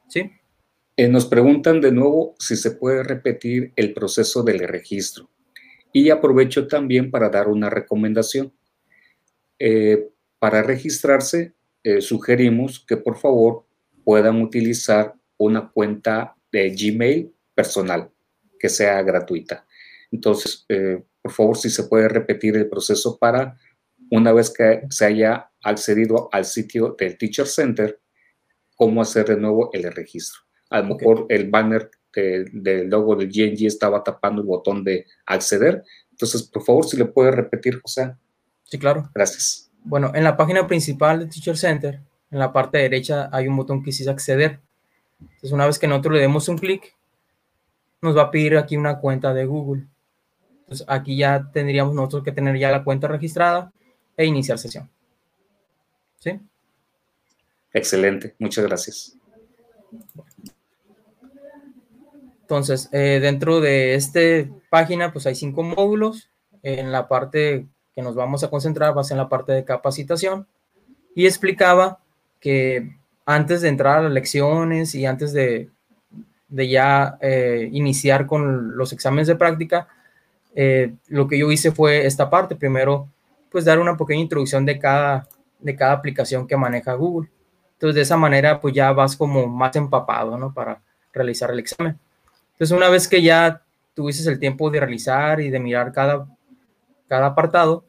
Sí. Eh, nos preguntan de nuevo si se puede repetir el proceso del registro. Y aprovecho también para dar una recomendación. Eh, para registrarse, eh, sugerimos que por favor puedan utilizar una cuenta de Gmail personal que sea gratuita. Entonces, eh, por favor, si se puede repetir el proceso para una vez que se haya accedido al sitio del Teacher Center, cómo hacer de nuevo el registro. A lo mejor el banner del logo del GNG estaba tapando el botón de acceder. Entonces, por favor, si le puede repetir, José. Sí, claro. Gracias. Bueno, en la página principal de Teacher Center, en la parte derecha hay un botón que dice acceder. Entonces, una vez que nosotros le demos un clic, nos va a pedir aquí una cuenta de Google. Entonces, aquí ya tendríamos nosotros que tener ya la cuenta registrada e iniciar sesión. ¿Sí? Excelente, muchas gracias. Entonces, eh, dentro de esta página, pues hay cinco módulos. En la parte que nos vamos a concentrar va a ser en la parte de capacitación. Y explicaba que antes de entrar a las lecciones y antes de, de ya eh, iniciar con los exámenes de práctica, eh, lo que yo hice fue esta parte. Primero, pues dar una pequeña introducción de cada, de cada aplicación que maneja Google. Entonces, de esa manera, pues ya vas como más empapado, ¿no? Para realizar el examen. Entonces, una vez que ya tuvieses el tiempo de realizar y de mirar cada, cada apartado,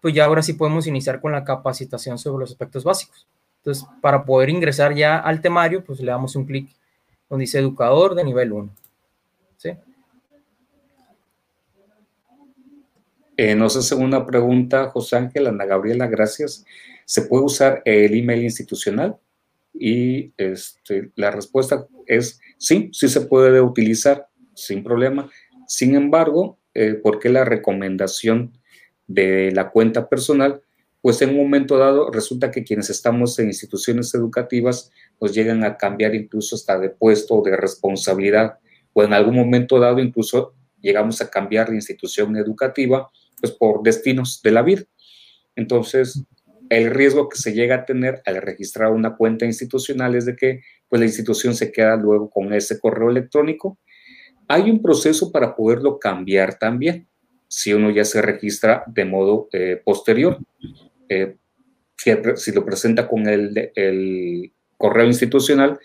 pues ya ahora sí podemos iniciar con la capacitación sobre los aspectos básicos. Entonces, para poder ingresar ya al temario, pues le damos un clic donde dice educador de nivel 1. ¿Sí? Eh, nos hace una pregunta, José Ángel, Ana Gabriela, gracias. ¿Se puede usar el email institucional? Y este, la respuesta es sí, sí se puede utilizar sin problema. Sin embargo, eh, ¿por qué la recomendación de la cuenta personal? Pues en un momento dado resulta que quienes estamos en instituciones educativas nos llegan a cambiar incluso hasta de puesto o de responsabilidad o en algún momento dado incluso llegamos a cambiar de institución educativa pues por destinos de la vida. Entonces, el riesgo que se llega a tener al registrar una cuenta institucional es de que pues la institución se queda luego con ese correo electrónico. Hay un proceso para poderlo cambiar también, si uno ya se registra de modo eh, posterior. Eh, si, lo presenta con el, correo institucional,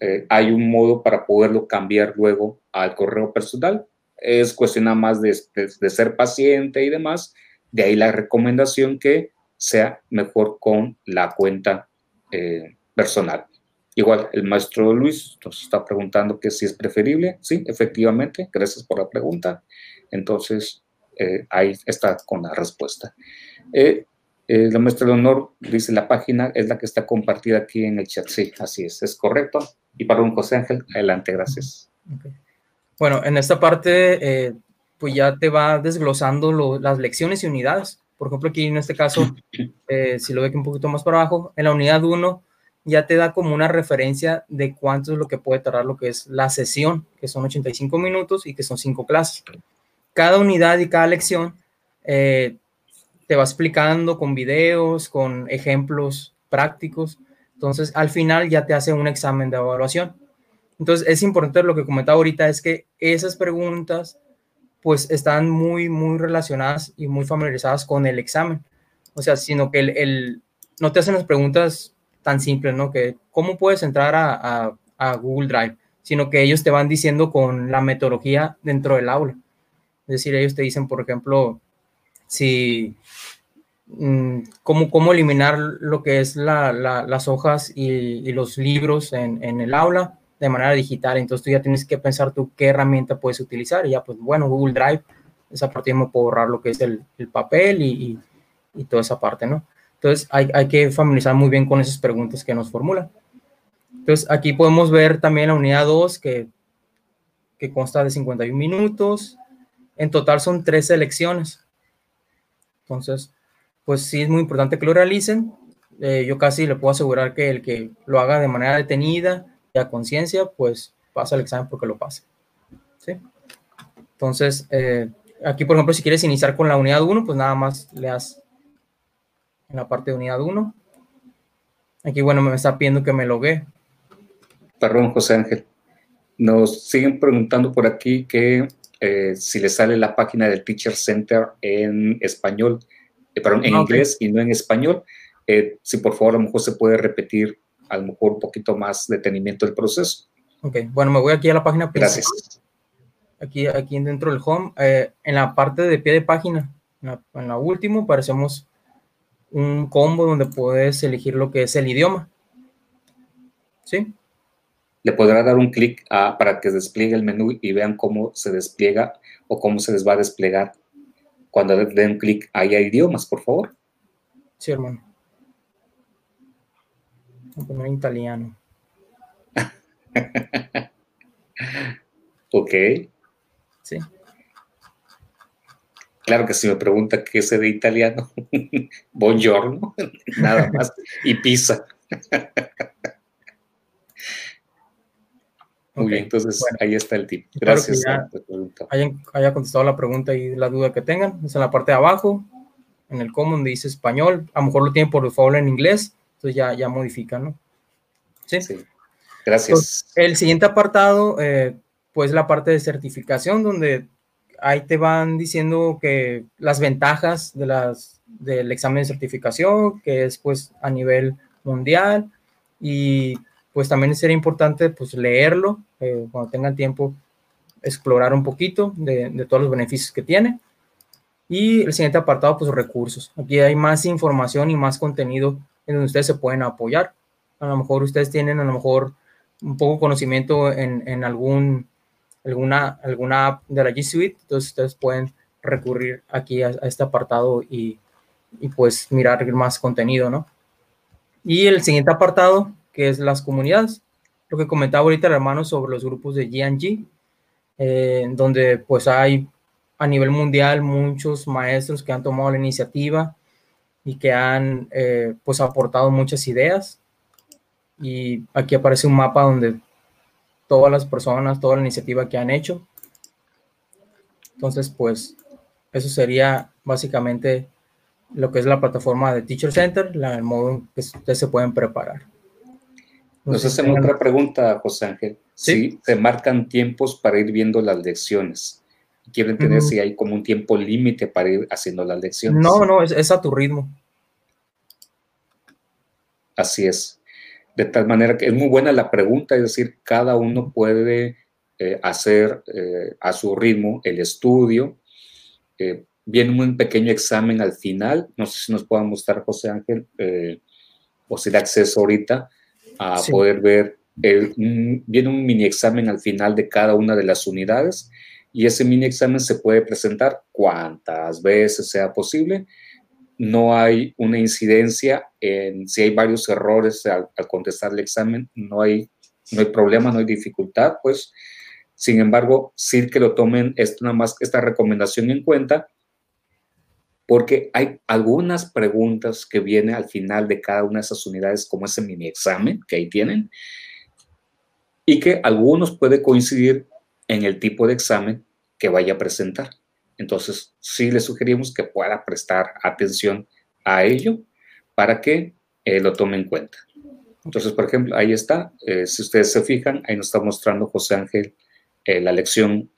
eh, hay un modo para poderlo cambiar luego al correo personal. Es cuestión nada más de, ser paciente y demás. De ahí la recomendación que sea mejor con la cuenta eh, personal. Igual, el maestro Luis nos está preguntando que si es preferible. Sí, efectivamente, gracias por la pregunta. Entonces, eh, ahí está con la respuesta. Eh, eh, la maestra Leonor dice, la página es la que está compartida aquí en el chat. Sí, así es, es correcto. Y para un José Ángel, adelante, gracias. Bueno, en esta parte, pues ya te va desglosando las lecciones y unidades. Por ejemplo, aquí en este caso, [clears throat] si lo ve que un poquito más para abajo, en la unidad 1 ya te da como una referencia de cuánto es lo que puede tardar lo que es la sesión, que son 85 minutos y que son 5 clases. Cada unidad y cada lección eh, te va explicando con videos, con ejemplos prácticos. Entonces, al final ya te hace un examen de evaluación. Entonces, es importante lo que comentaba ahorita, es que esas preguntas pues están muy, muy relacionadas y muy familiarizadas con el examen. O sea, sino que el no te hacen las preguntas tan simple, ¿no? Que cómo puedes entrar a, Google Drive, sino que ellos te van diciendo con la metodología dentro del aula. Es decir, ellos te dicen, por ejemplo, si mm, cómo, cómo eliminar lo que es las hojas y, los libros en, el aula de manera digital. Entonces tú ya tienes que pensar tú qué herramienta puedes utilizar. Y ya, pues bueno, Google Drive, esa parte me puedo borrar lo que es el, papel y, y, toda esa parte, ¿no? Entonces hay, hay, que familiarizar muy bien con esas preguntas que nos formulan. Entonces aquí podemos ver también la unidad 2 que, que consta de 51 minutos. En total son tres selecciones. Entonces, pues sí es muy importante que lo realicen. Eh, yo casi le puedo asegurar que el que lo haga de manera detenida y a conciencia, pues pasa el examen porque lo pasa. ¿Sí? Entonces, eh, aquí, por ejemplo, si quieres iniciar con la unidad 1, pues nada más le das en la parte de unidad 1. Aquí, bueno, me está pidiendo que me logue. Perdón, José Ángel. Nos siguen preguntando por aquí que eh, si le sale la página del Teacher Center en español, eh, perdón, en ah, inglés y no en español. Eh, si por favor a lo mejor se puede repetir a lo mejor un poquito más detenimiento del proceso. Ok, bueno, me voy aquí a la página principal. Gracias. Aquí, aquí dentro del home, en la parte de pie de página, en la, en la última, aparecemos un combo donde puedes elegir lo que es el idioma. ¿Sí? Le podrá dar un clic para que despliegue el menú y vean cómo se despliega o cómo se les va a desplegar cuando den un clic ahí a idiomas, por favor. Sí, hermano. Voy a poner italiano. [laughs] ok. Sí. Claro que si me pregunta qué es de italiano, [laughs] buongiorno, [laughs] nada más, y pizza. [laughs] Muy bien, entonces ahí está el tip. Gracias. Hayan, haya contestado la pregunta y la duda que tengan. Es en la parte de abajo, en el común donde dice español. A lo mejor lo tienen por default en inglés, entonces ya, ya modifican, ¿no? Sí. Gracias. el siguiente apartado, eh, pues la parte de certificación, donde ahí te van diciendo que las ventajas de las, del examen de certificación, que es pues a nivel mundial y pues también sería importante pues leerlo eh, cuando tengan tiempo, explorar un poquito de, de, todos los beneficios que tiene. Y el siguiente apartado, pues recursos. Aquí hay más información y más contenido en donde ustedes se pueden apoyar. A lo mejor ustedes tienen a lo mejor un poco conocimiento en, en algún alguna, alguna app de la G Suite, entonces ustedes pueden recurrir aquí a, este apartado y, y, pues mirar más contenido, ¿no? Y el siguiente apartado, que es las comunidades, lo que comentaba ahorita el hermano sobre los grupos de G&G, eh, donde pues hay a nivel mundial muchos maestros que han tomado la iniciativa y que han eh, pues aportado muchas ideas. Y aquí aparece un mapa donde todas las personas, toda la iniciativa que han hecho. Entonces, pues, eso sería básicamente lo que es la plataforma de Teacher Center, la, el modo en que ustedes se pueden preparar. Nos hacen otra pregunta, José Ángel. ¿Sí? Si se marcan tiempos para ir viendo las lecciones. Quiero entender si hay como un tiempo límite para ir haciendo las lecciones. No, no, es, es, a tu ritmo. Así es. De tal manera que es muy buena la pregunta, es decir, cada uno puede eh, hacer eh, a su ritmo el estudio. Eh, viene un pequeño examen al final, no sé si nos puedan mostrar José Ángel o si da acceso ahorita a poder ver, viene un mini examen al final de cada una de las unidades y ese mini examen se puede presentar cuantas veces sea posible. No hay una incidencia en si hay varios errores al, contestar el examen, no hay, no hay problema, no hay dificultad, pues. Sin embargo, sí que lo tomen esto nada más esta recomendación en cuenta, porque hay algunas preguntas que vienen al final de cada una de esas unidades, como ese mini examen que ahí tienen, y que algunos puede coincidir en el tipo de examen que vaya a presentar. Entonces, sí le sugerimos que pueda prestar atención a ello para que eh, lo tome en cuenta. Entonces, por ejemplo, ahí está. Eh, si ustedes se fijan, ahí nos está mostrando José Ángel eh, la lección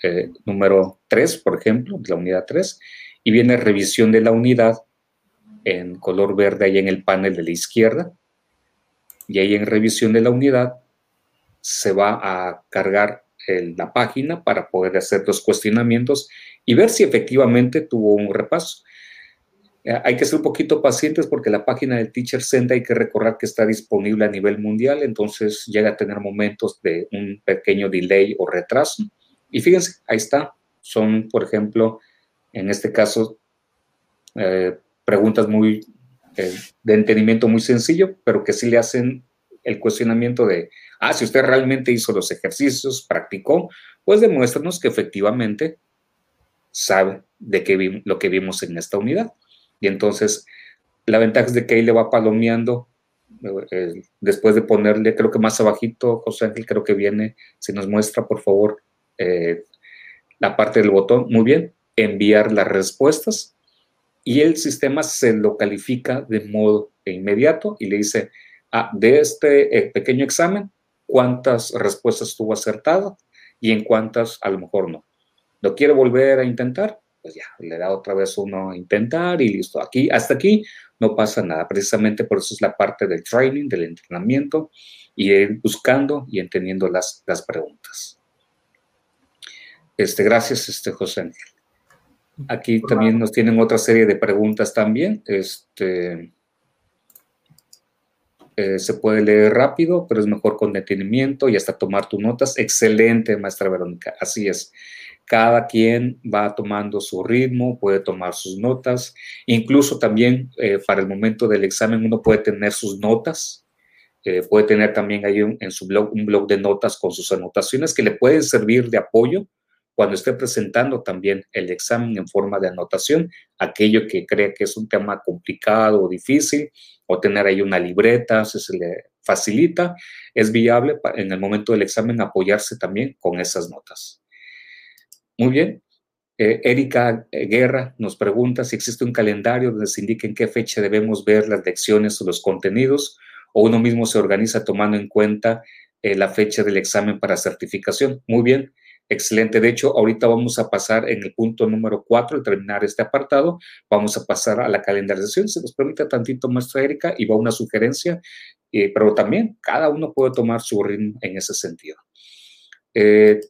número 3, por ejemplo, de la unidad 3, y viene revisión de la unidad en color verde ahí en el panel de la izquierda. Y ahí en revisión de la unidad se va a cargar la página para poder hacer los cuestionamientos y ver si efectivamente tuvo un repaso. Eh, hay que ser un poquito pacientes porque la página del Teacher Center hay que recordar que está disponible a nivel mundial, entonces llega a tener momentos de un pequeño delay o retraso. Y fíjense, ahí está. Son, por ejemplo, en este caso, eh, preguntas muy eh, de entendimiento muy sencillo, pero que sí le hacen el cuestionamiento de, ah, si usted realmente hizo los ejercicios, practicó, pues demuéstranos que efectivamente sabe de qué lo que vimos en esta unidad. Y entonces, la ventaja es de que ahí le va palomeando, eh, después de ponerle, creo que más abajito, José Ángel, creo que viene, si nos muestra, por favor, eh, la parte del botón, muy bien, enviar las respuestas, y el sistema se lo califica de modo inmediato y le dice, Ah, de este eh, pequeño examen, cuántas respuestas tuvo acertadas y en cuántas a lo mejor no. ¿Lo quiere volver a intentar? Pues ya, le da otra vez uno a intentar y listo. Aquí, hasta aquí no pasa nada. Precisamente por eso es la parte del training, del entrenamiento y ir buscando y entendiendo las, las preguntas. Este, gracias, este, José Ángel. Aquí también nos tienen otra serie de preguntas también. Este, eh, se puede leer rápido, pero es mejor con detenimiento y hasta tomar tus notas. Excelente, maestra Verónica, así es. Cada quien va tomando su ritmo, puede tomar sus notas. Incluso también eh, para el momento del examen uno puede tener sus notas. Eh, puede tener también ahí en su blog un blog de notas con sus anotaciones que le pueden servir de apoyo cuando esté presentando también el examen en forma de anotación, aquello que cree que es un tema complicado o difícil, o tener ahí una libreta, si se le facilita, es viable en el momento del examen apoyarse también con esas notas. Muy bien. Eh, Erika Guerra nos pregunta si existe un calendario donde se indique en qué fecha debemos ver las lecciones o los contenidos, o uno mismo se organiza tomando en cuenta eh, la fecha del examen para certificación. Muy bien. Excelente. De hecho, ahorita vamos a pasar en el punto número cuatro, al terminar este apartado, vamos a pasar a la calendarización. Se nos permite tantito, maestra Erika, y va una sugerencia, eh, pero también cada uno puede tomar su ritmo en ese sentido. Eh,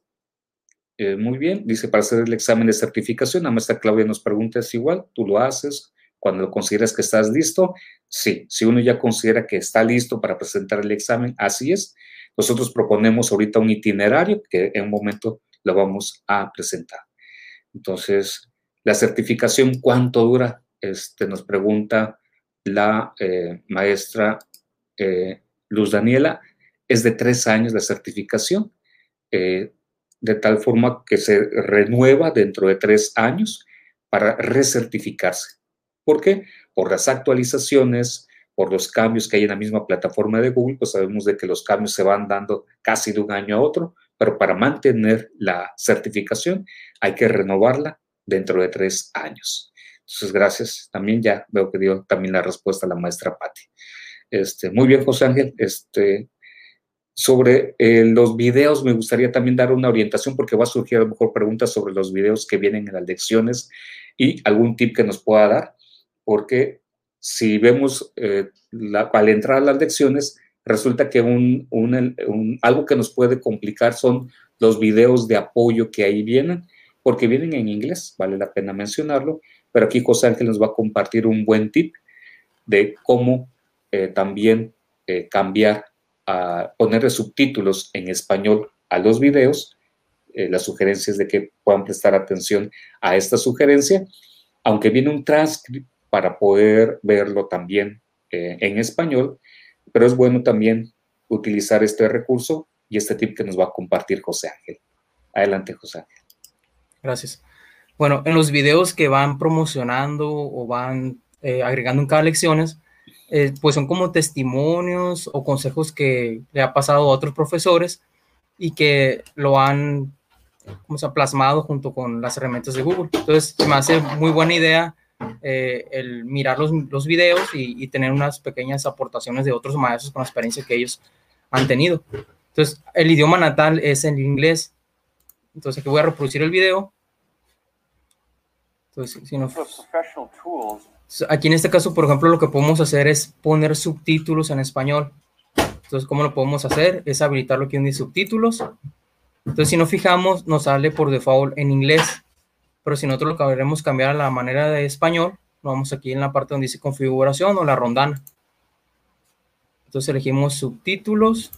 eh, muy bien, dice, para hacer el examen de certificación, la maestra Claudia nos pregunta, ¿es igual? ¿Tú lo haces? Cuando consideras que estás listo, sí. Si uno ya considera que está listo para presentar el examen, así es. Nosotros proponemos ahorita un itinerario que en un momento lo vamos a presentar. Entonces, la certificación, ¿cuánto dura? Este, nos pregunta la eh, maestra eh, Luz Daniela. Es de tres años la certificación, eh, de tal forma que se renueva dentro de tres años para recertificarse. ¿Por qué? Por las actualizaciones, por los cambios que hay en la misma plataforma de Google, pues sabemos de que los cambios se van dando casi de un año a otro, pero para mantener la certificación hay que renovarla dentro de tres años. Entonces, gracias. También ya veo que dio también la respuesta la maestra Patti. Este, muy bien, José Ángel. Este, sobre eh, los videos, me gustaría también dar una orientación porque va a surgir a lo mejor preguntas sobre los videos que vienen en las lecciones y algún tip que nos pueda dar, porque si vemos eh, la, al entrar a las lecciones, resulta que un, algo que nos puede complicar son los videos de apoyo que ahí vienen, porque vienen en inglés, vale la pena mencionarlo, pero aquí José Ángel nos va a compartir un buen tip de cómo eh, también eh, cambiar, a ponerle subtítulos en español a los videos. Las sugerencias de que puedan prestar atención a esta sugerencia, aunque viene un transcript para poder verlo también en español, pero es bueno también utilizar este recurso y este tip que nos va a compartir José Ángel. Adelante, José Ángel. Gracias. Bueno, en los videos que van promocionando o van eh, agregando en cada lecciones, eh, pues son como testimonios o consejos que le ha pasado a otros profesores y que lo han como se plasmado junto con las herramientas de Google. Entonces, me hace muy buena idea eh, el mirar los, los videos y, y, tener unas pequeñas aportaciones de otros maestros con la experiencia que ellos han tenido. Entonces, el idioma natal es el inglés. Entonces, aquí voy a reproducir el video. Entonces, si no, aquí en este caso, por ejemplo, lo que podemos hacer es poner subtítulos en español. Entonces, ¿cómo lo podemos hacer? Es habilitar que dice subtítulos. Entonces, si nos fijamos, nos sale por default en inglés. Pero si nosotros lo queremos cambiar a la manera de español, vamos aquí en la parte donde dice configuración o la rondana. Entonces elegimos subtítulos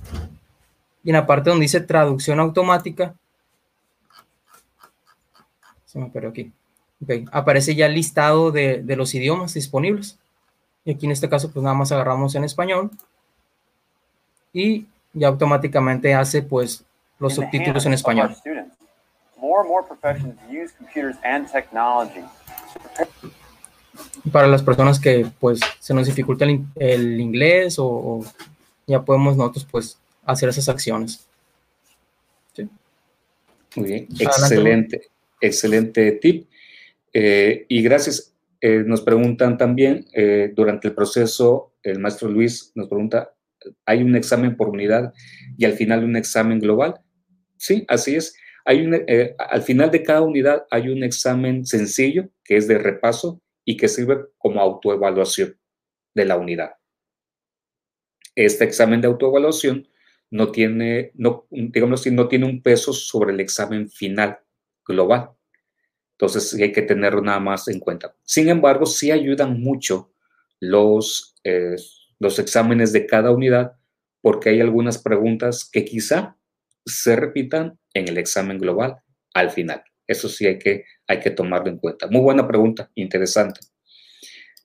y en la parte donde dice traducción automática, se me perdió aquí, aparece ya el listado de, de, los idiomas disponibles. Y aquí en este caso, pues nada más agarramos en español y ya automáticamente hace pues los subtítulos en español. Para las personas que pues se nos dificulta el, el inglés o, o ya podemos nosotros pues hacer esas acciones. Muy bien, excelente, excelente tip. Eh, y gracias. Eh, nos preguntan también, eh, durante el proceso, el maestro Luis nos pregunta, ¿hay un examen por unidad y al final un examen global? Sí, así es. Hay un, al final de cada unidad hay un examen sencillo que es de repaso y que sirve como autoevaluación de la unidad. Este examen de autoevaluación no tiene, no, digamos así, no tiene un peso sobre el examen final global. Entonces hay que tenerlo nada más en cuenta. Sin embargo, sí ayudan mucho los, eh, los exámenes de cada unidad porque hay algunas preguntas que quizá se repitan en el examen global al final. Eso sí hay que, hay que tomarlo en cuenta. Muy buena pregunta, interesante.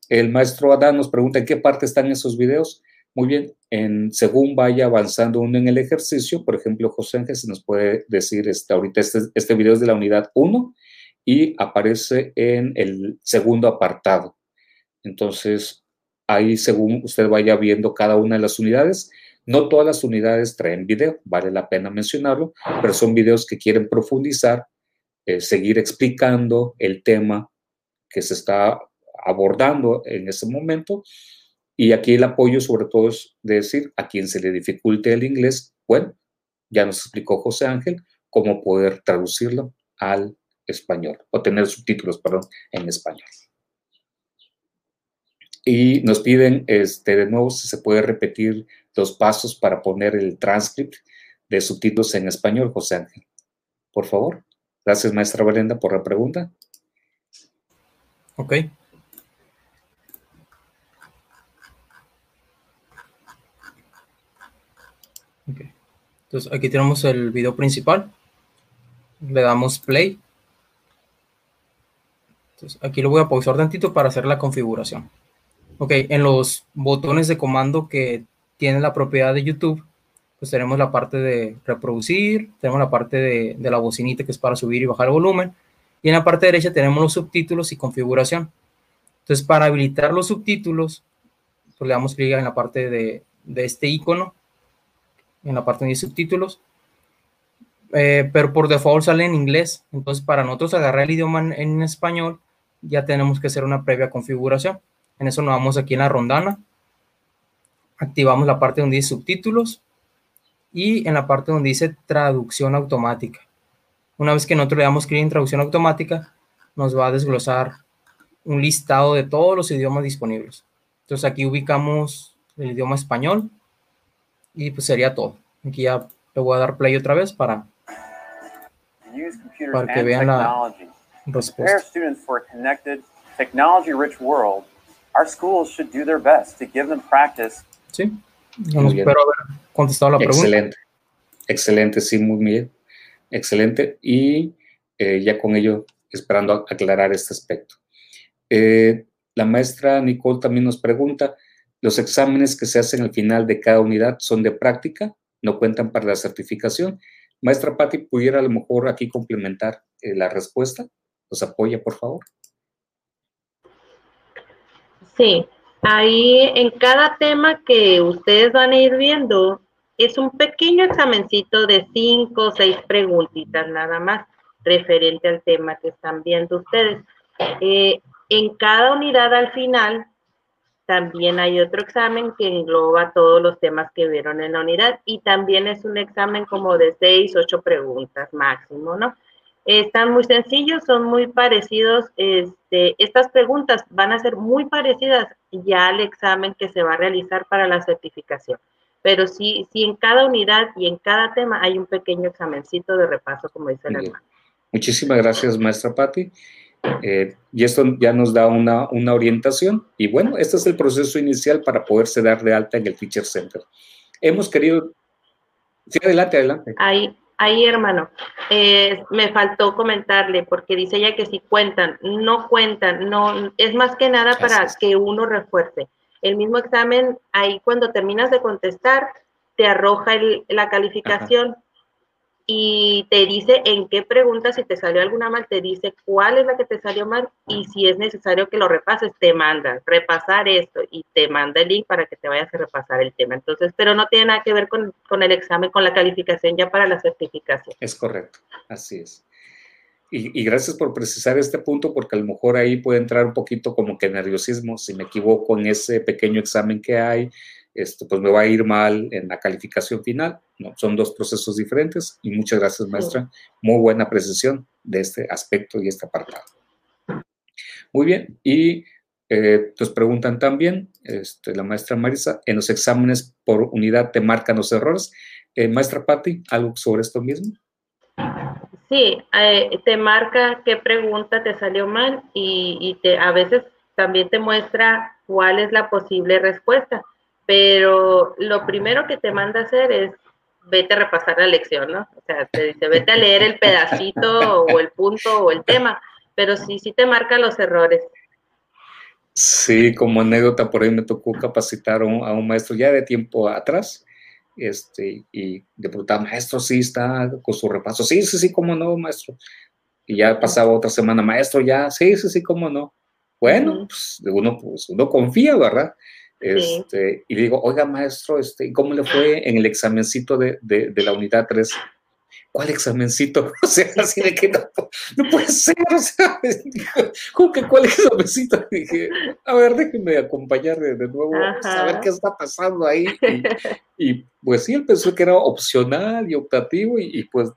El maestro Adán nos pregunta en qué parte están esos videos. Muy bien, en, según vaya avanzando uno en el ejercicio, por ejemplo, José Ángel se nos puede decir, este, ahorita este, este video es de la unidad 1 y aparece en el segundo apartado. Entonces, ahí según usted vaya viendo cada una de las unidades, no todas las unidades traen video, vale la pena mencionarlo, pero son videos que quieren profundizar, eh, seguir explicando el tema que se está abordando en ese momento y aquí el apoyo sobre todo es decir, a quien se le dificulte el inglés, bueno, ya nos explicó José Ángel cómo poder traducirlo al español o tener subtítulos, perdón, en español. Y nos piden este, de nuevo si se puede repetir los pasos para poner el transcript de subtítulos en español, José Ángel. Por favor. Gracias, maestra Valenda, por la pregunta. Ok. Entonces aquí tenemos el video principal. Le damos play. Entonces aquí lo voy a pausar tantito para hacer la configuración. Ok, en los botones de comando que tiene la propiedad de YouTube, pues tenemos la parte de reproducir, tenemos la parte de, de la bocinita que es para subir y bajar el volumen, y en la parte derecha tenemos los subtítulos y configuración. Entonces, para habilitar los subtítulos, pues le damos clic en la parte de, de este icono en la parte de subtítulos, eh, pero por default sale en inglés. Entonces, para nosotros agarrar el idioma en, español, ya tenemos que hacer una previa configuración. En eso nos vamos aquí en la rondana, activamos la parte donde dice subtítulos y en la parte donde dice traducción automática. Una vez que nosotros le damos clic en traducción automática, nos va a desglosar un listado de todos los idiomas disponibles. Entonces aquí ubicamos el idioma español, Y pues sería todo. Aquí ya le voy a dar play otra vez para, para que vean la respuesta. our schools should do their best to give them practice. Sí, espero haber contestado la pregunta. Excelente, excelente, sí, muy bien, excelente. Y eh, ya con ello, esperando aclarar este aspecto. Eh, la maestra Nicole también nos pregunta, ¿los exámenes que se hacen al final de cada unidad son de práctica? ¿No cuentan para la certificación? Maestra Patti, ¿pudiera a lo mejor aquí complementar eh, la respuesta? ¿Nos apoya, por favor? Sí, ahí en cada tema que ustedes van a ir viendo, es un pequeño examencito de cinco o seis preguntitas nada más referente al tema que están viendo ustedes. Eh, en cada unidad al final también hay otro examen que engloba todos los temas que vieron en la unidad y también es un examen como de seis, ocho preguntas máximo, ¿no? Están muy sencillos, son muy parecidos. Este, estas preguntas van a ser muy parecidas ya al examen que se va a realizar para la certificación. Pero sí, sí en cada unidad y en cada tema hay un pequeño examencito de repaso, como dice el hermano. Muchísimas gracias, maestra Patti. Eh, y esto ya nos da una, una, orientación. Y bueno, este es el proceso inicial para poderse dar de alta en el Teacher Center. Hemos querido... Sí, adelante, adelante. Ahí, ahí hermano. Eh, me faltó comentarle, porque dice ella que si cuentan, no cuentan, no, es más que nada para que uno refuerce. El mismo examen, ahí cuando terminas de contestar, te arroja la calificación y te dice en qué pregunta, si te salió alguna mal, te dice cuál es la que te salió mal y si es necesario que lo repases, te manda repasar esto y te manda el link para que te vayas a repasar el tema. Entonces, pero no tiene nada que ver con, con el examen, con la calificación ya para la certificación. Es correcto, así es. Y, y, gracias por precisar este punto, porque a lo mejor ahí puede entrar un poquito como que nerviosismo, si me equivoco en ese pequeño examen que hay, esto, pues me va a ir mal en la calificación final. ¿no? Son dos procesos diferentes y muchas gracias, maestra. Muy buena precisión de este aspecto y este apartado. Muy bien, y eh, nos preguntan también, este, la maestra Marisa, en los exámenes por unidad te marcan los errores. Eh, maestra Patti, ¿algo sobre esto mismo? Sí, eh, te marca qué pregunta te salió mal y, y te, a veces también te muestra cuál es la posible respuesta pero lo primero que te manda a hacer es vete a repasar la lección, ¿no? O sea, te dice, vete a leer el pedacito o el punto o el tema, pero sí, sí te marca los errores. Sí, como anécdota, por ahí me tocó capacitar a un, maestro ya de tiempo atrás, este, y de preguntar, maestro, sí está con su repaso, sí, sí, sí, cómo no, maestro. Y ya pasaba otra semana, maestro, ya, sí, sí, sí, cómo no. Bueno, pues uno, pues uno confía, ¿verdad? Este, y digo, oiga, maestro, este, ¿cómo le fue en el examencito de, de, la unidad 3? ¿Cuál examencito? [laughs] O sea, así de que no, no puede ser, o sea, [laughs] ¿cómo que cuál examencito? dije, a ver, déjenme acompañar de, nuevo, a ver qué está pasando ahí. [laughs] Y, pues sí, él pensó que era opcional y optativo, y, pues,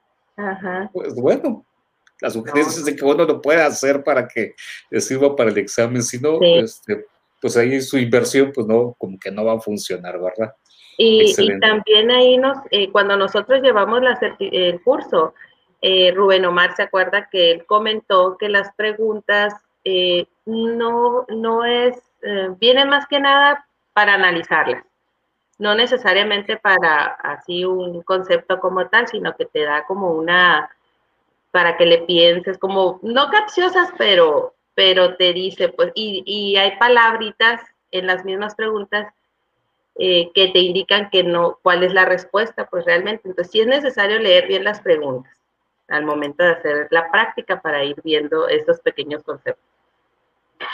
pues bueno, las sugerencias de que uno lo puede hacer para que le sirva para el examen, si no, este, pues ahí su inversión, pues no, como que no va a funcionar, ¿verdad? Y, también ahí nos, eh, cuando nosotros llevamos la el curso, eh, Rubén Omar se acuerda que él comentó que las preguntas eh, no, no es, vienen más que nada para analizarlas, no necesariamente para así un concepto como tal, sino que te da como una, para que le pienses, como, no capciosas, pero pero te dice, pues, y, y hay palabritas en las mismas preguntas eh, que te indican que no, cuál es la respuesta, pues realmente. Entonces, sí es necesario leer bien las preguntas al momento de hacer la práctica para ir viendo estos pequeños conceptos.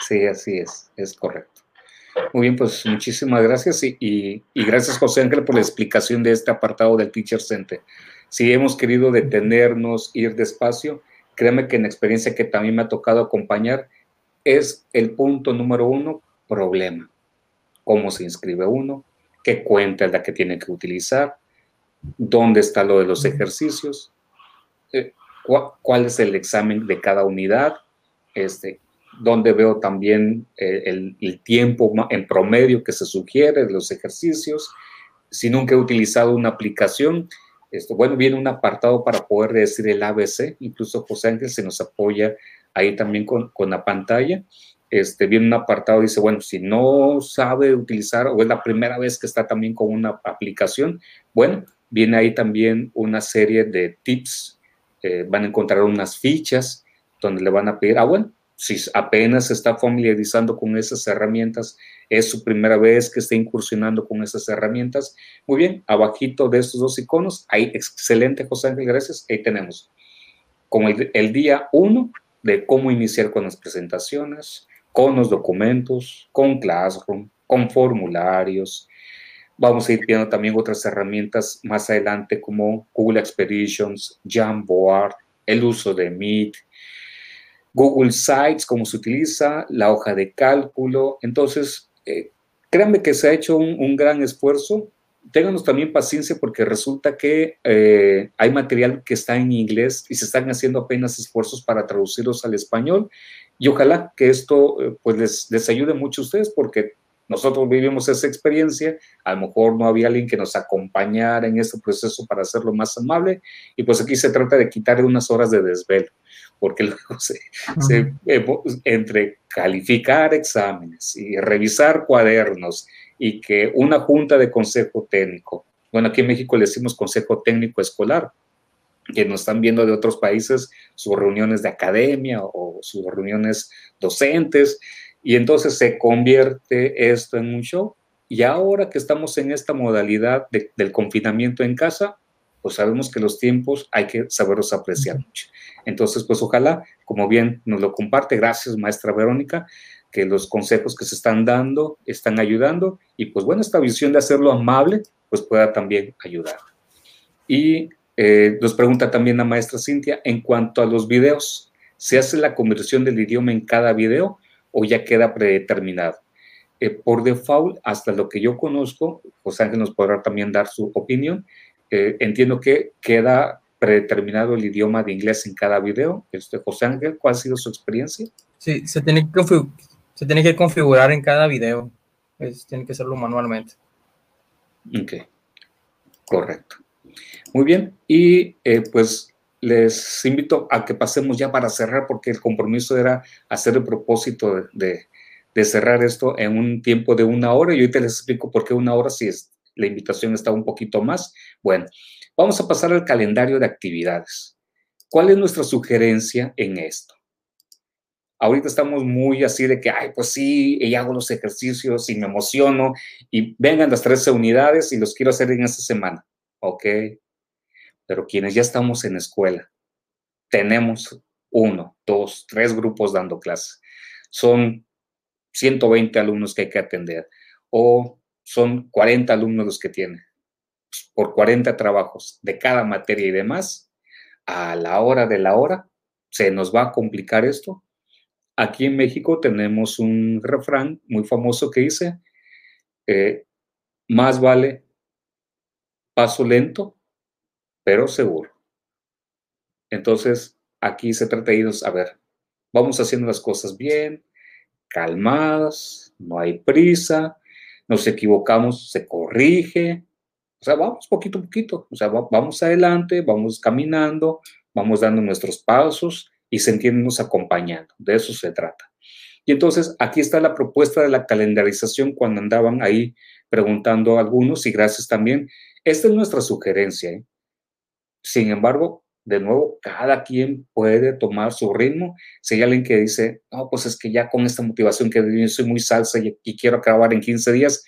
Sí, así es, es correcto. Muy bien, pues muchísimas gracias y, y, y, gracias José Ángel por la explicación de este apartado del Teacher Center. Si hemos querido detenernos, ir despacio, créeme que en experiencia que también me ha tocado acompañar, es el punto número uno, problema. ¿Cómo se inscribe uno? ¿Qué cuenta es la que tiene que utilizar? ¿Dónde está lo de los ejercicios? Eh, ¿Cuál es el examen de cada unidad? Este, ¿Dónde veo también eh, el, el, tiempo en promedio que se sugiere de los ejercicios? si nunca he utilizado una aplicación, esto, bueno, viene un apartado para poder decir el ABC, incluso José Ángel se nos apoya ahí también con, con la pantalla. Este, viene un apartado, dice, bueno, si no sabe utilizar o es la primera vez que está también con una aplicación, bueno, viene ahí también una serie de tips, eh, van a encontrar unas fichas donde le van a pedir, ah, bueno, si apenas se está familiarizando con esas herramientas, es su primera vez que está incursionando con esas herramientas. Muy bien, abajito de estos dos iconos, ahí excelente, José Ángel, gracias. Ahí tenemos como el, el día uno de cómo iniciar con las presentaciones, con los documentos, con Classroom, con formularios. Vamos a ir viendo también otras herramientas más adelante como Google Expeditions, Jamboard, el uso de Meet, Google Sites, cómo se utiliza, la hoja de cálculo. Entonces, eh, créanme que se ha hecho un, gran esfuerzo. Ténganos también paciencia porque resulta que eh, hay material que está en inglés y se están haciendo apenas esfuerzos para traducirlos al español. Y ojalá que esto eh, pues les, les ayude mucho a ustedes porque nosotros vivimos esa experiencia, a lo mejor no había alguien que nos acompañara en este proceso para hacerlo más amable, y pues aquí se trata de quitar unas horas de desvelo porque [laughs] luego se, eh, entre calificar exámenes y revisar cuadernos y que una junta de consejo técnico, bueno, aquí en México le decimos consejo técnico escolar, que nos están viendo de otros países, sus reuniones de academia o sus reuniones docentes, y entonces se convierte esto en un show. Y ahora que estamos en esta modalidad del confinamiento en casa, pues sabemos que los tiempos hay que saberlos apreciar mucho. Entonces, pues ojalá, como bien nos lo comparte, gracias maestra Verónica, que los consejos que se están dando están ayudando y pues bueno, esta visión de hacerlo amable, pues pueda también ayudar. Y eh, nos pregunta también la maestra Cintia, en cuanto a los videos, ¿se hace la conversión del idioma en cada video o ya queda predeterminado? Eh, por default, hasta lo que yo conozco, José Ángel nos podrá también dar su opinión, eh, entiendo que queda predeterminado el idioma de inglés en cada video. Este, José Ángel, ¿cuál ha sido su experiencia? Sí, se tiene que, se tiene que configurar en cada video. tiene que hacerlo manualmente. Ok, correcto. Muy bien, y eh, pues les invito a que pasemos ya para cerrar, porque el compromiso era hacer el propósito de, de cerrar esto en un tiempo de una hora, y ahorita les explico por qué una hora si es, la invitación está un poquito más. Bueno, vamos a pasar al calendario de actividades. ¿Cuál es nuestra sugerencia en esto? Ahorita estamos muy así de que, ay, pues sí, y hago los ejercicios y me emociono y vengan las 13 unidades y los quiero hacer en esta semana. Ok, pero quienes ya estamos en escuela, tenemos uno, dos, tres grupos dando clases. Son 120 alumnos que hay que atender o son 40 alumnos los que tiene, por 40 trabajos de cada materia y demás, a la hora de la hora, se nos va a complicar esto. Aquí en México tenemos un refrán muy famoso que dice, eh, más vale paso lento, pero seguro. Entonces, aquí se trata de irnos, a ver, vamos haciendo las cosas bien, calmadas, no hay prisa, nos equivocamos, se corrige. O sea, vamos poquito a poquito, o sea, vamos adelante, vamos caminando, vamos dando nuestros pasos y sentirnos acompañando. De eso se trata. Y entonces aquí está la propuesta de la calendarización cuando andaban ahí preguntando a algunos y gracias también. Esta es nuestra sugerencia. ¿eh? Sin embargo, de nuevo, cada quien puede tomar su ritmo. Si hay alguien que dice, no, pues es que ya con esta motivación que soy muy salsa y, quiero acabar en 15 días,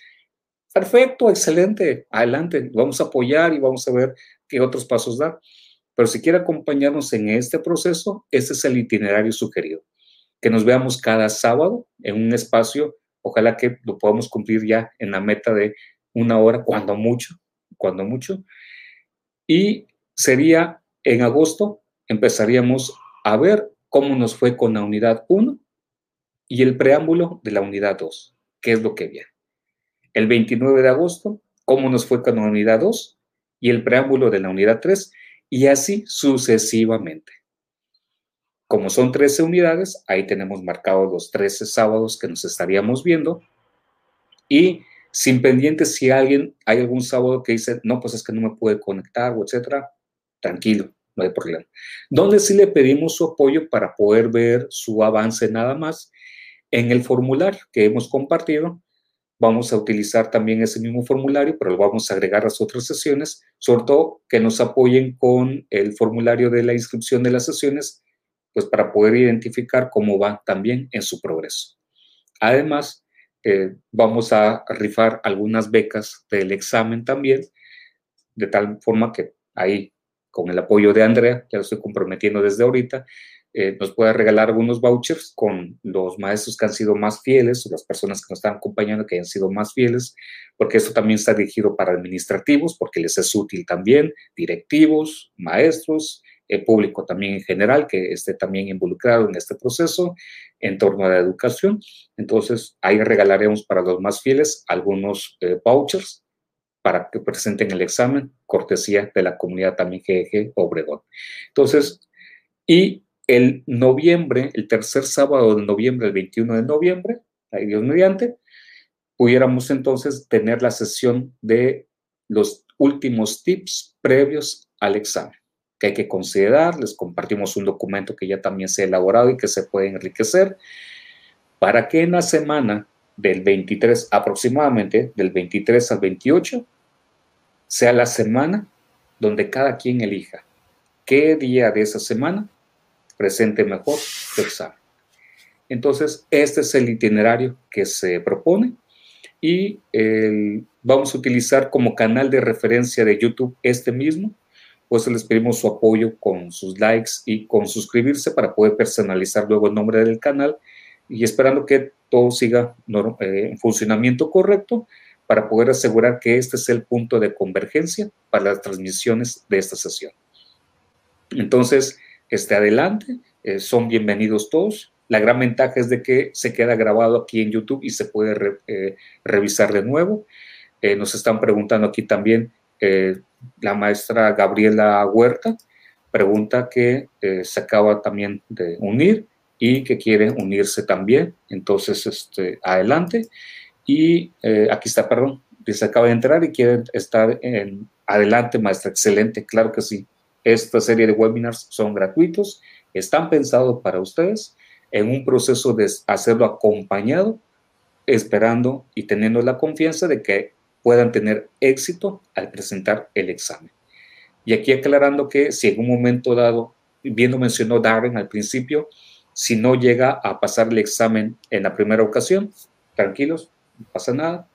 perfecto, excelente, adelante, vamos a apoyar y vamos a ver qué otros pasos dar. Pero si quiere acompañarnos en este proceso, este es el itinerario sugerido. Que nos veamos cada sábado en un espacio, ojalá que lo podamos cumplir ya en la meta de una hora, cuando mucho, cuando mucho. Y sería en agosto empezaríamos a ver cómo nos fue con la unidad 1 y el preámbulo de la unidad 2, qué es lo que viene. El 29 de agosto, cómo nos fue con la unidad 2 y el preámbulo de la unidad 3 y así sucesivamente. Como son 13 unidades, ahí tenemos marcados los 13 sábados que nos estaríamos viendo y sin pendiente si alguien, hay algún sábado que dice, no, pues es que no me puede conectar o etcétera, tranquilo, no hay problema. Donde sí le pedimos su apoyo para poder ver su avance nada más en el formulario que hemos compartido. Vamos a utilizar también ese mismo formulario, pero lo vamos a agregar a las otras sesiones, sobre todo que nos apoyen con el formulario de la inscripción de las sesiones, pues para poder identificar cómo va también en su progreso. Además, eh, vamos a rifar algunas becas del examen también, de tal forma que ahí con el apoyo de Andrea, ya lo estoy comprometiendo desde ahorita, eh, nos pueda regalar algunos vouchers con los maestros que han sido más fieles o las personas que nos están acompañando que han sido más fieles, porque esto también está dirigido para administrativos, porque les es útil también, directivos, maestros, el público también en general que esté también involucrado en este proceso en torno a la educación. Entonces, ahí regalaremos para los más fieles algunos eh, vouchers para que presenten el examen, cortesía de la comunidad también GG Obregón. Entonces, y el noviembre, el tercer sábado de noviembre, el 21 de noviembre, ahí Dios mediante, pudiéramos entonces tener la sesión de los últimos tips previos al examen que hay que considerar. Les compartimos un documento que ya también se ha elaborado y que se puede enriquecer para que en la semana del 23 aproximadamente, del 23 al 28, sea la semana donde cada quien elija qué día de esa semana presente mejor su examen. Entonces, este es el itinerario que se propone y vamos a utilizar como canal de referencia de YouTube este mismo. Pues les pedimos su apoyo con sus likes y con suscribirse para poder personalizar luego el nombre del canal y esperando que todo siga eh, en funcionamiento correcto para poder asegurar que este es el punto de convergencia para las transmisiones de esta sesión. Entonces, este adelante, eh, son bienvenidos todos. La gran ventaja es de que se queda grabado aquí en YouTube y se puede eh, revisar de nuevo. Eh, nos están preguntando aquí también la maestra Gabriela Huerta, pregunta que se acaba también de unir y que quiere unirse también. Entonces, este, adelante. Y aquí está, perdón, se acaba de entrar y quiere estar en adelante, maestra. Excelente, claro que sí. Esta serie de webinars son gratuitos, están pensados para ustedes en un proceso de hacerlo acompañado, esperando y teniendo la confianza de que puedan tener éxito al presentar el examen. Y aquí aclarando que si en un momento dado, bien lo mencionó Darren al principio, si no llega a pasar el examen en la primera ocasión, tranquilos, no pasa nada.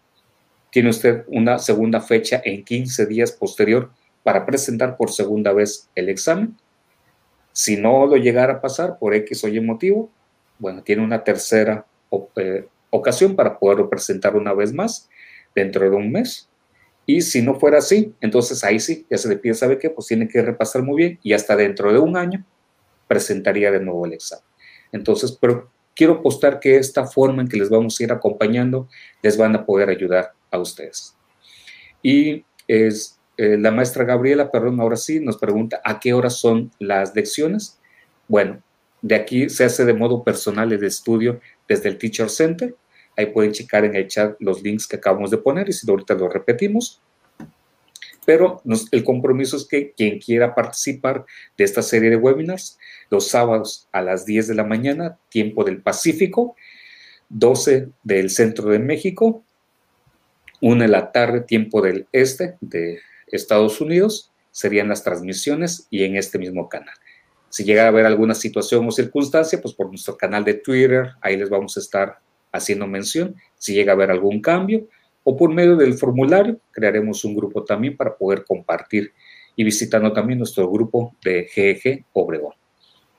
Tiene usted una segunda fecha en 15 días posterior para presentar por segunda vez el examen. Si no lo llegara a pasar por X o Y motivo, bueno, tiene una tercera eh, ocasión para poderlo presentar una vez más dentro de un mes. Y si no fuera así, entonces ahí sí, ya se le pide, ¿sabe qué? Pues tiene que repasar muy bien y hasta dentro de un año presentaría de nuevo el examen. Entonces, pero quiero apostar que esta forma en que les vamos a ir acompañando les van a poder ayudar a ustedes. Y es eh, la maestra Gabriela, perdón, ahora sí, nos pregunta a qué horas son las lecciones. Bueno, de aquí se hace de modo personal el estudio desde el Teacher Center. Ahí pueden checar en el chat los links que acabamos de poner y si ahorita lo repetimos. Pero el compromiso es que quien quiera participar de esta serie de webinars los sábados a las 10 de la mañana, tiempo del Pacífico, 12 del centro de México, 1 de la tarde, tiempo del este de Estados Unidos, serían las transmisiones y en este mismo canal. Si llega a haber alguna situación o circunstancia, pues por nuestro canal de Twitter, ahí les vamos a estar haciendo mención. Si llega a haber algún cambio, o por medio del formulario, crearemos un grupo también para poder compartir y visitando también nuestro grupo de GEG Obregón.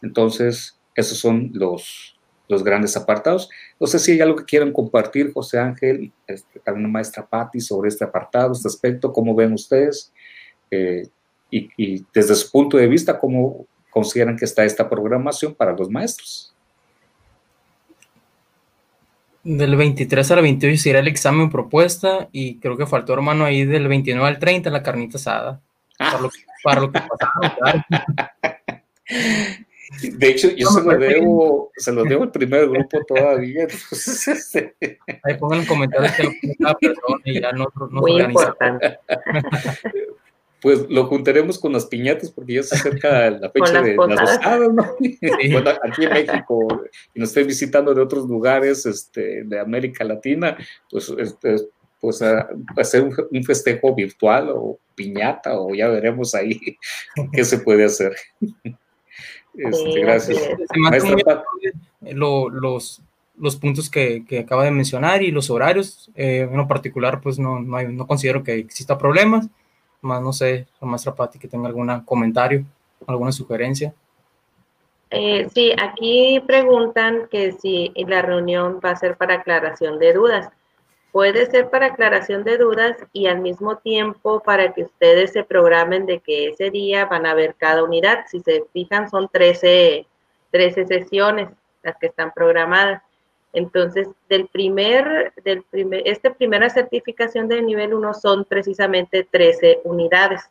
Entonces, esos son los, los grandes apartados. No sé si hay algo que quieran compartir, José Ángel, este, también maestra Patti, sobre este apartado, este aspecto, cómo ven ustedes eh, y, y, desde su punto de vista, cómo consideran que está esta programación para los maestros. Del 23 al 28 será el examen propuesta y creo que faltó, hermano, ahí del 29 al 30 la carnita asada. Para, lo, para lo que pasaron, claro. [laughs] De hecho, yo se lo debo, se lo debo al primer grupo todavía. [laughs] Este. Ahí pongan en comentarios que lo cada persona y ya no, no Muy importante. Pues lo juntaremos con las piñatas porque ya se acerca la fecha de las posadas, ¿no? Bueno, aquí en México, y nos estén visitando de otros lugares este, de América Latina, pues, este, pues a, hacer un, festejo virtual o piñata, o ya veremos ahí [laughs] qué se puede hacer. Este, gracias. los, los puntos que, que, acaba de mencionar y los horarios, eh, en lo particular, pues no, no, hay, no considero que exista problemas más no sé, la maestra Patti, que tenga algún comentario, alguna sugerencia. Eh, sí, aquí preguntan que si la reunión va a ser para aclaración de dudas. Puede ser para aclaración de dudas y al mismo tiempo para que ustedes se programen de que ese día van a ver cada unidad. Si se fijan, son 13, 13 sesiones las que están programadas. Entonces, del primer, del primer, esta primera certificación de nivel 1 son precisamente 13 unidades.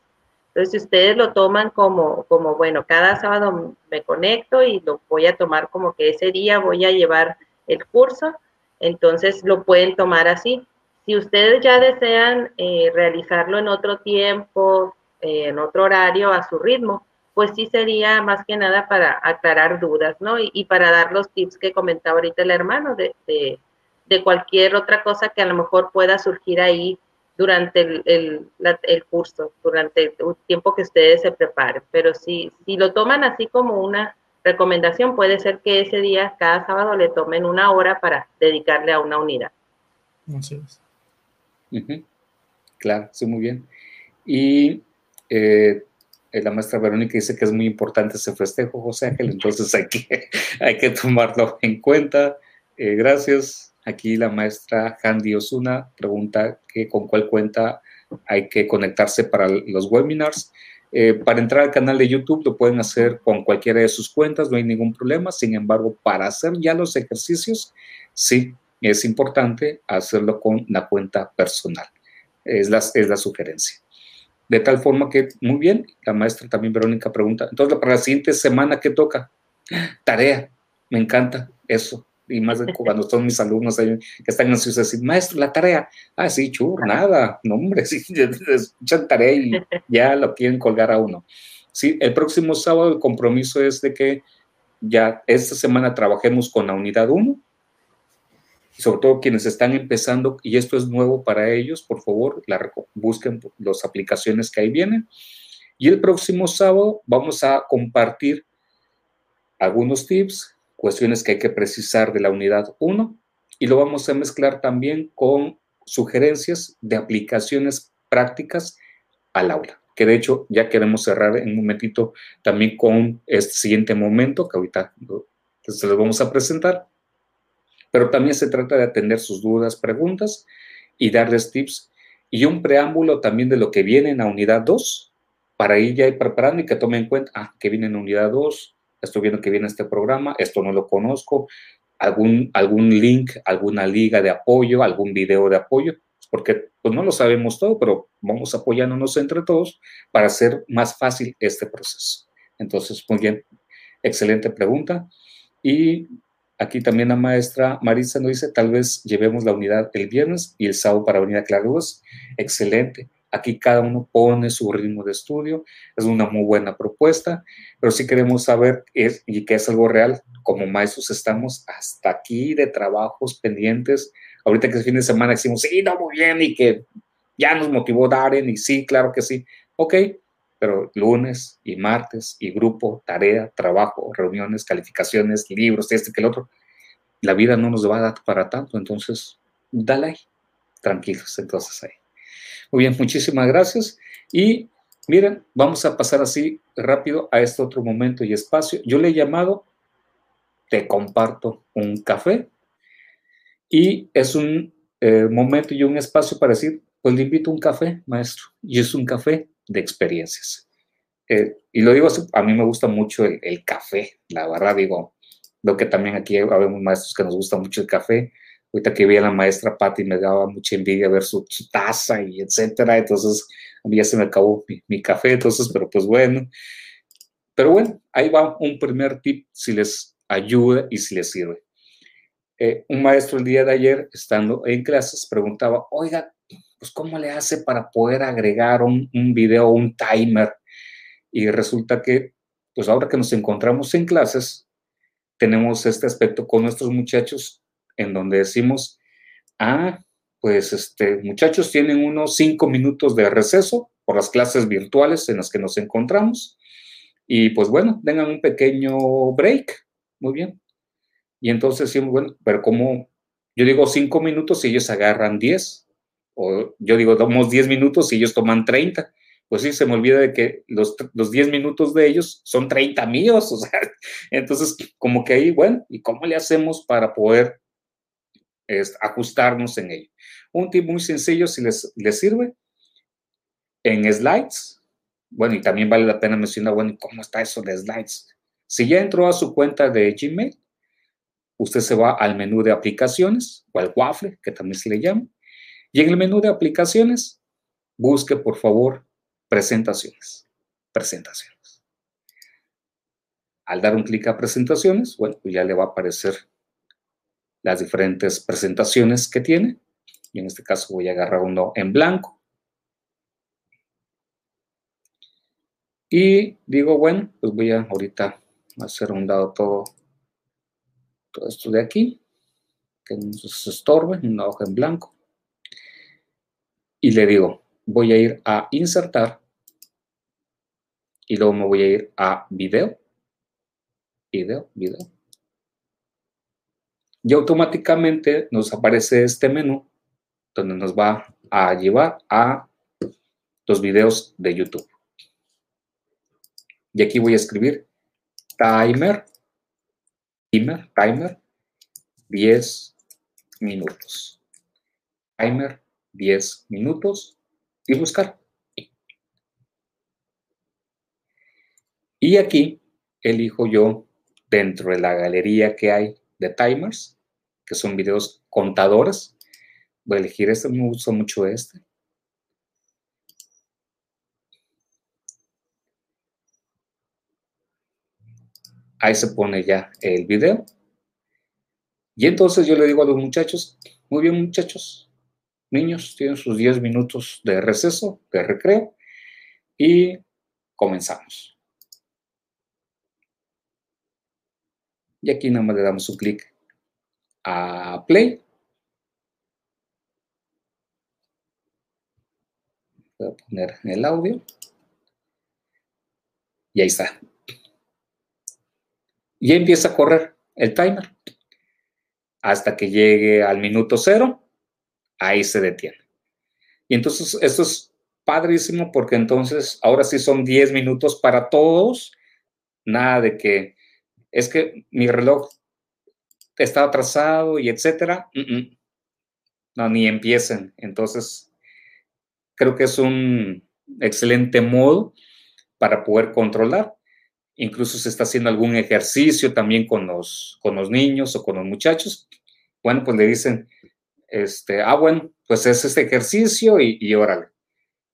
Entonces, si ustedes lo toman como, como, bueno, cada sábado me conecto y lo voy a tomar como que ese día voy a llevar el curso, entonces lo pueden tomar así. Si ustedes ya desean eh, realizarlo en otro tiempo, eh, en otro horario, a su ritmo, pues sí sería más que nada para aclarar dudas, ¿no? Y, para dar los tips que comentaba ahorita el hermano de, de, cualquier otra cosa que a lo mejor pueda surgir ahí durante el, el, curso, durante el tiempo que ustedes se preparen. Pero si, si lo toman así como una recomendación, puede ser que ese día, cada sábado, le tomen una hora para dedicarle a una unidad. Así es. Claro, sí, muy bien. Y eh, eh, la maestra Verónica dice que es muy importante ese festejo, José Ángel, entonces hay que, [laughs] hay que tomarlo en cuenta. Eh, gracias. Aquí la maestra Handy Osuna pregunta que con cuál cuenta hay que conectarse para los webinars. Eh, para entrar al canal de YouTube lo pueden hacer con cualquiera de sus cuentas, no hay ningún problema. Sin embargo, para hacer ya los ejercicios, sí, es importante hacerlo con la cuenta personal. Es la, es la sugerencia. De tal forma que, muy bien, la maestra también Verónica pregunta, entonces para la siguiente semana, ¿qué toca? [gasps] Tarea, me encanta eso. Y más cuando son mis alumnos que están ansiosos, decir, maestro, la tarea. Ah, sí, chur, nada, no, hombre, sí, [laughs] escuchan tarea y ya lo quieren colgar a uno. Sí, el próximo sábado el compromiso es de que ya esta semana trabajemos con la unidad 1 sobre todo quienes están empezando, y esto es nuevo para ellos, por favor, la, busquen las aplicaciones que ahí vienen. Y el próximo sábado vamos a compartir algunos tips, cuestiones que hay que precisar de la unidad 1, y lo vamos a mezclar también con sugerencias de aplicaciones prácticas al aula que de hecho ya queremos cerrar en un momentito también con este siguiente momento que ahorita se los vamos a presentar. Pero también se trata de atender sus dudas, preguntas y darles tips y un preámbulo también de lo que viene en la unidad 2 para ir ya preparando y que tomen en cuenta, ah, que viene en unidad 2, estoy viendo que viene este programa, esto no lo conozco, algún, algún link, alguna liga de apoyo, algún video de apoyo, porque pues no lo sabemos todo, pero vamos apoyándonos entre todos para hacer más fácil este proceso. Entonces, muy bien, excelente pregunta. Y Aquí también la maestra Marisa nos dice, tal vez llevemos la unidad el viernes y el sábado para venir a Clarus. Excelente. Aquí cada uno pone su ritmo de estudio. Es una muy buena propuesta, pero si queremos saber y que es algo real, como maestros estamos hasta aquí de trabajos pendientes. Ahorita que es fin de semana decimos, sí, no, muy bien, y que ya nos motivó Darren, y sí, claro que sí. Ok, pero lunes y martes y grupo, tarea, trabajo, reuniones, calificaciones, libros, este que el otro, la vida no nos va a dar para tanto, entonces dale ahí, tranquilos, entonces ahí. Muy bien, muchísimas gracias y miren, vamos a pasar así rápido a este otro momento y espacio. Yo le he llamado, te comparto un café y es un eh, momento y un espacio para decir, pues le invito un café, maestro, y es un café de experiencias. Eh, y lo digo a mí me gusta mucho el, café, la verdad, digo, veo que también aquí habemos maestros que nos gusta mucho el café. Ahorita que vi a la maestra Patti me daba mucha envidia ver su, taza y etcétera, entonces a mí ya se me acabó mi, café, entonces, pero pues bueno. Pero bueno, ahí va un primer tip si les ayuda y si les sirve. Eh, un maestro el día de ayer, estando en clases, preguntaba, oiga, pues ¿cómo le hace para poder agregar un, un video, un timer? Y resulta que, pues ahora que nos encontramos en clases, tenemos este aspecto con nuestros muchachos en donde decimos, ah, pues este, muchachos tienen unos cinco minutos de receso por las clases virtuales en las que nos encontramos. Y pues bueno, tengan un pequeño break. Muy bien. Y entonces decimos, bueno, pero como yo digo cinco minutos y ellos agarran diez, o yo digo, damos diez minutos y ellos toman treinta. Pues sí, se me olvida de que los, los 10 minutos de ellos son 30 míos, [laughs] o sea, entonces como que ahí, bueno, ¿y cómo le hacemos para poder ajustarnos en ello. Un tip muy sencillo, si les, les sirve, en slides, bueno, y también vale la pena mencionar, bueno, ¿cómo está eso de slides? Si ya entró a su cuenta de Gmail, usted se va al menú de aplicaciones o al waffle, que también se le llama, y en el menú de aplicaciones, busque por favor presentaciones. Presentaciones. Al dar un clic a presentaciones, bueno, pues ya le va a aparecer las diferentes presentaciones que tiene. Y en este caso voy a agarrar uno en blanco. Y digo, bueno, pues voy a ahorita hacer un dado todo, todo esto de aquí, que no se estorbe, una hoja en blanco. Y le digo, voy a ir a insertar y luego me voy a ir a video, video, video y automáticamente nos aparece este menú donde nos va a llevar a los videos de YouTube. Y aquí voy a escribir timer, timer, timer, 10 minutos. Timer, 10 minutos y buscar. Y aquí elijo yo dentro de la galería que hay de timers, que son videos contadores. Voy a elegir este, me gusta mucho este. Ahí se pone ya el video. Y entonces yo le digo a los muchachos, muy bien muchachos, niños, tienen sus 10 minutos de receso, de recreo, y comenzamos. Y aquí nada más le damos un clic a play. Voy a poner el audio. Y ahí está. Y empieza a correr el timer. Hasta que llegue al minuto cero, ahí se detiene. Y entonces esto es padrísimo porque entonces ahora sí son 10 minutos para todos. Nada de que es que mi reloj está atrasado y etcétera. No, ni empiecen. Entonces, creo que es un excelente modo para poder controlar. Incluso se está haciendo algún ejercicio también con los, con los niños o con los muchachos. Bueno, pues le dicen, este, ah, bueno, pues es este ejercicio y, y órale.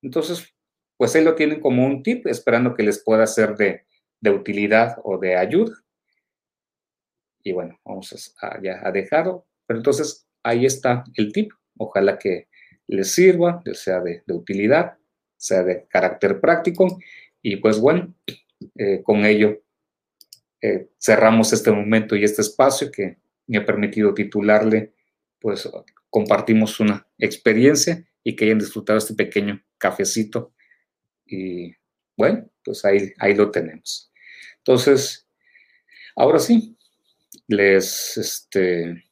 Entonces, pues ahí lo tienen como un tip, esperando que les pueda ser de, de utilidad o de ayuda. Y bueno, vamos a, ya a dejarlo. Pero entonces ahí está el tip. Ojalá que les sirva, sea de, utilidad, sea de carácter práctico. Y pues bueno, eh, con ello eh, cerramos este momento y este espacio que me ha permitido titularle, pues compartimos una experiencia y que hayan disfrutado este pequeño cafecito. Y bueno, pues ahí, ahí lo tenemos. Entonces, ahora sí, les, este,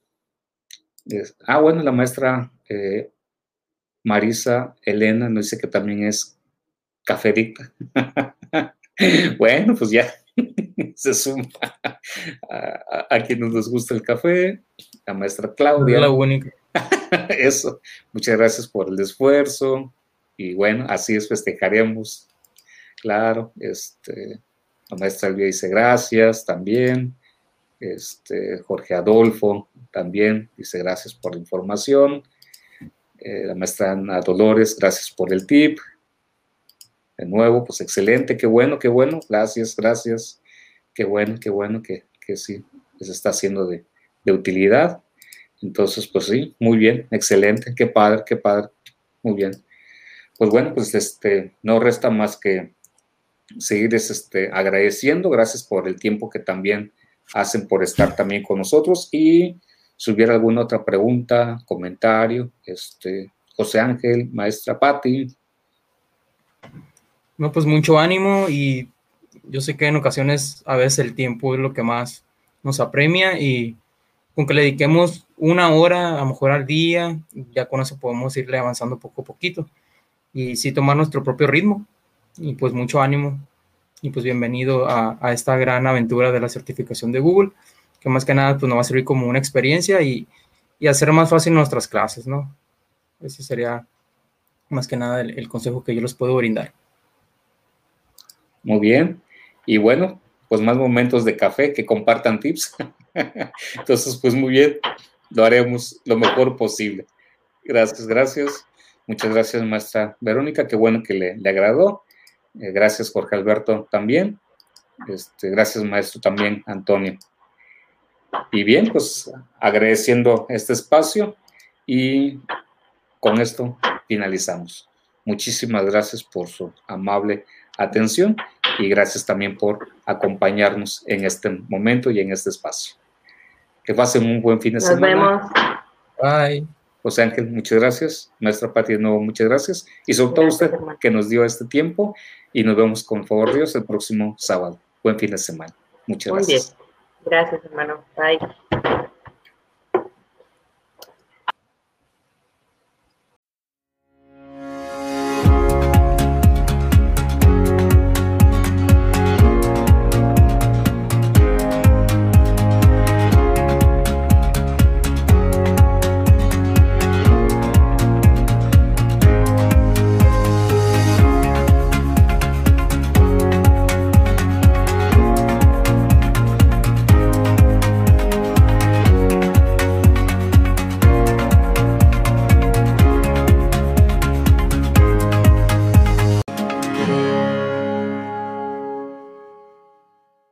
ah, bueno, la maestra eh, Marisa Elena nos dice que también es cafedicta. [laughs] bueno, pues ya [laughs] se suma a, a, quienes nos gusta el café, la maestra Claudia. La única. [laughs] Eso, muchas gracias por el esfuerzo y bueno, así es, festejaremos. Claro, este, la maestra Elvia dice gracias también. Este, Jorge Adolfo también dice gracias por la información. Eh, la maestra Ana Dolores, gracias por el tip. de nuevo, pues excelente, qué bueno, qué bueno, gracias, gracias, qué bueno, qué bueno que, que sí, se está haciendo de, de utilidad. Entonces, pues sí, muy bien, excelente, qué padre, qué padre, muy bien. Pues bueno, pues este, no resta más que seguir este, agradeciendo, gracias por el tiempo que también hacen por estar también con nosotros. Y si hubiera alguna otra pregunta, comentario, este, José Ángel, maestra Patti. No, pues mucho ánimo y yo sé que en ocasiones a veces el tiempo es lo que más nos apremia y con que le dediquemos una hora a lo mejor al día, ya con eso podemos irle avanzando poco a poquito y sí tomar nuestro propio ritmo. Y pues mucho ánimo y pues bienvenido a, esta gran aventura de la certificación de Google que más que nada pues nos va a servir como una experiencia y, y hacer más fácil nuestras clases, ¿no? Ese sería más que nada el, el, consejo que yo les puedo brindar. Muy bien. Y bueno, pues más momentos de café que compartan tips. [laughs] Entonces, pues muy bien, lo haremos lo mejor posible. Gracias, gracias. Muchas gracias, maestra Verónica. Qué bueno que le, le agradó. Eh, gracias, Jorge Alberto, también. Este, gracias, maestro, también, Antonio. Y bien, pues agradeciendo este espacio y con esto finalizamos. Muchísimas gracias por su amable atención y gracias también por acompañarnos en este momento y en este espacio. Que pasen un buen fin de Nos semana. vemos. Bye. José Ángel, muchas gracias. Nuestra Pati de nuevo, muchas gracias. Y sobre todo usted que nos dio este tiempo y nos vemos con favor Dios el próximo sábado. Buen fin de semana. Muchas Muy gracias. bien. Gracias, hermano. Bye.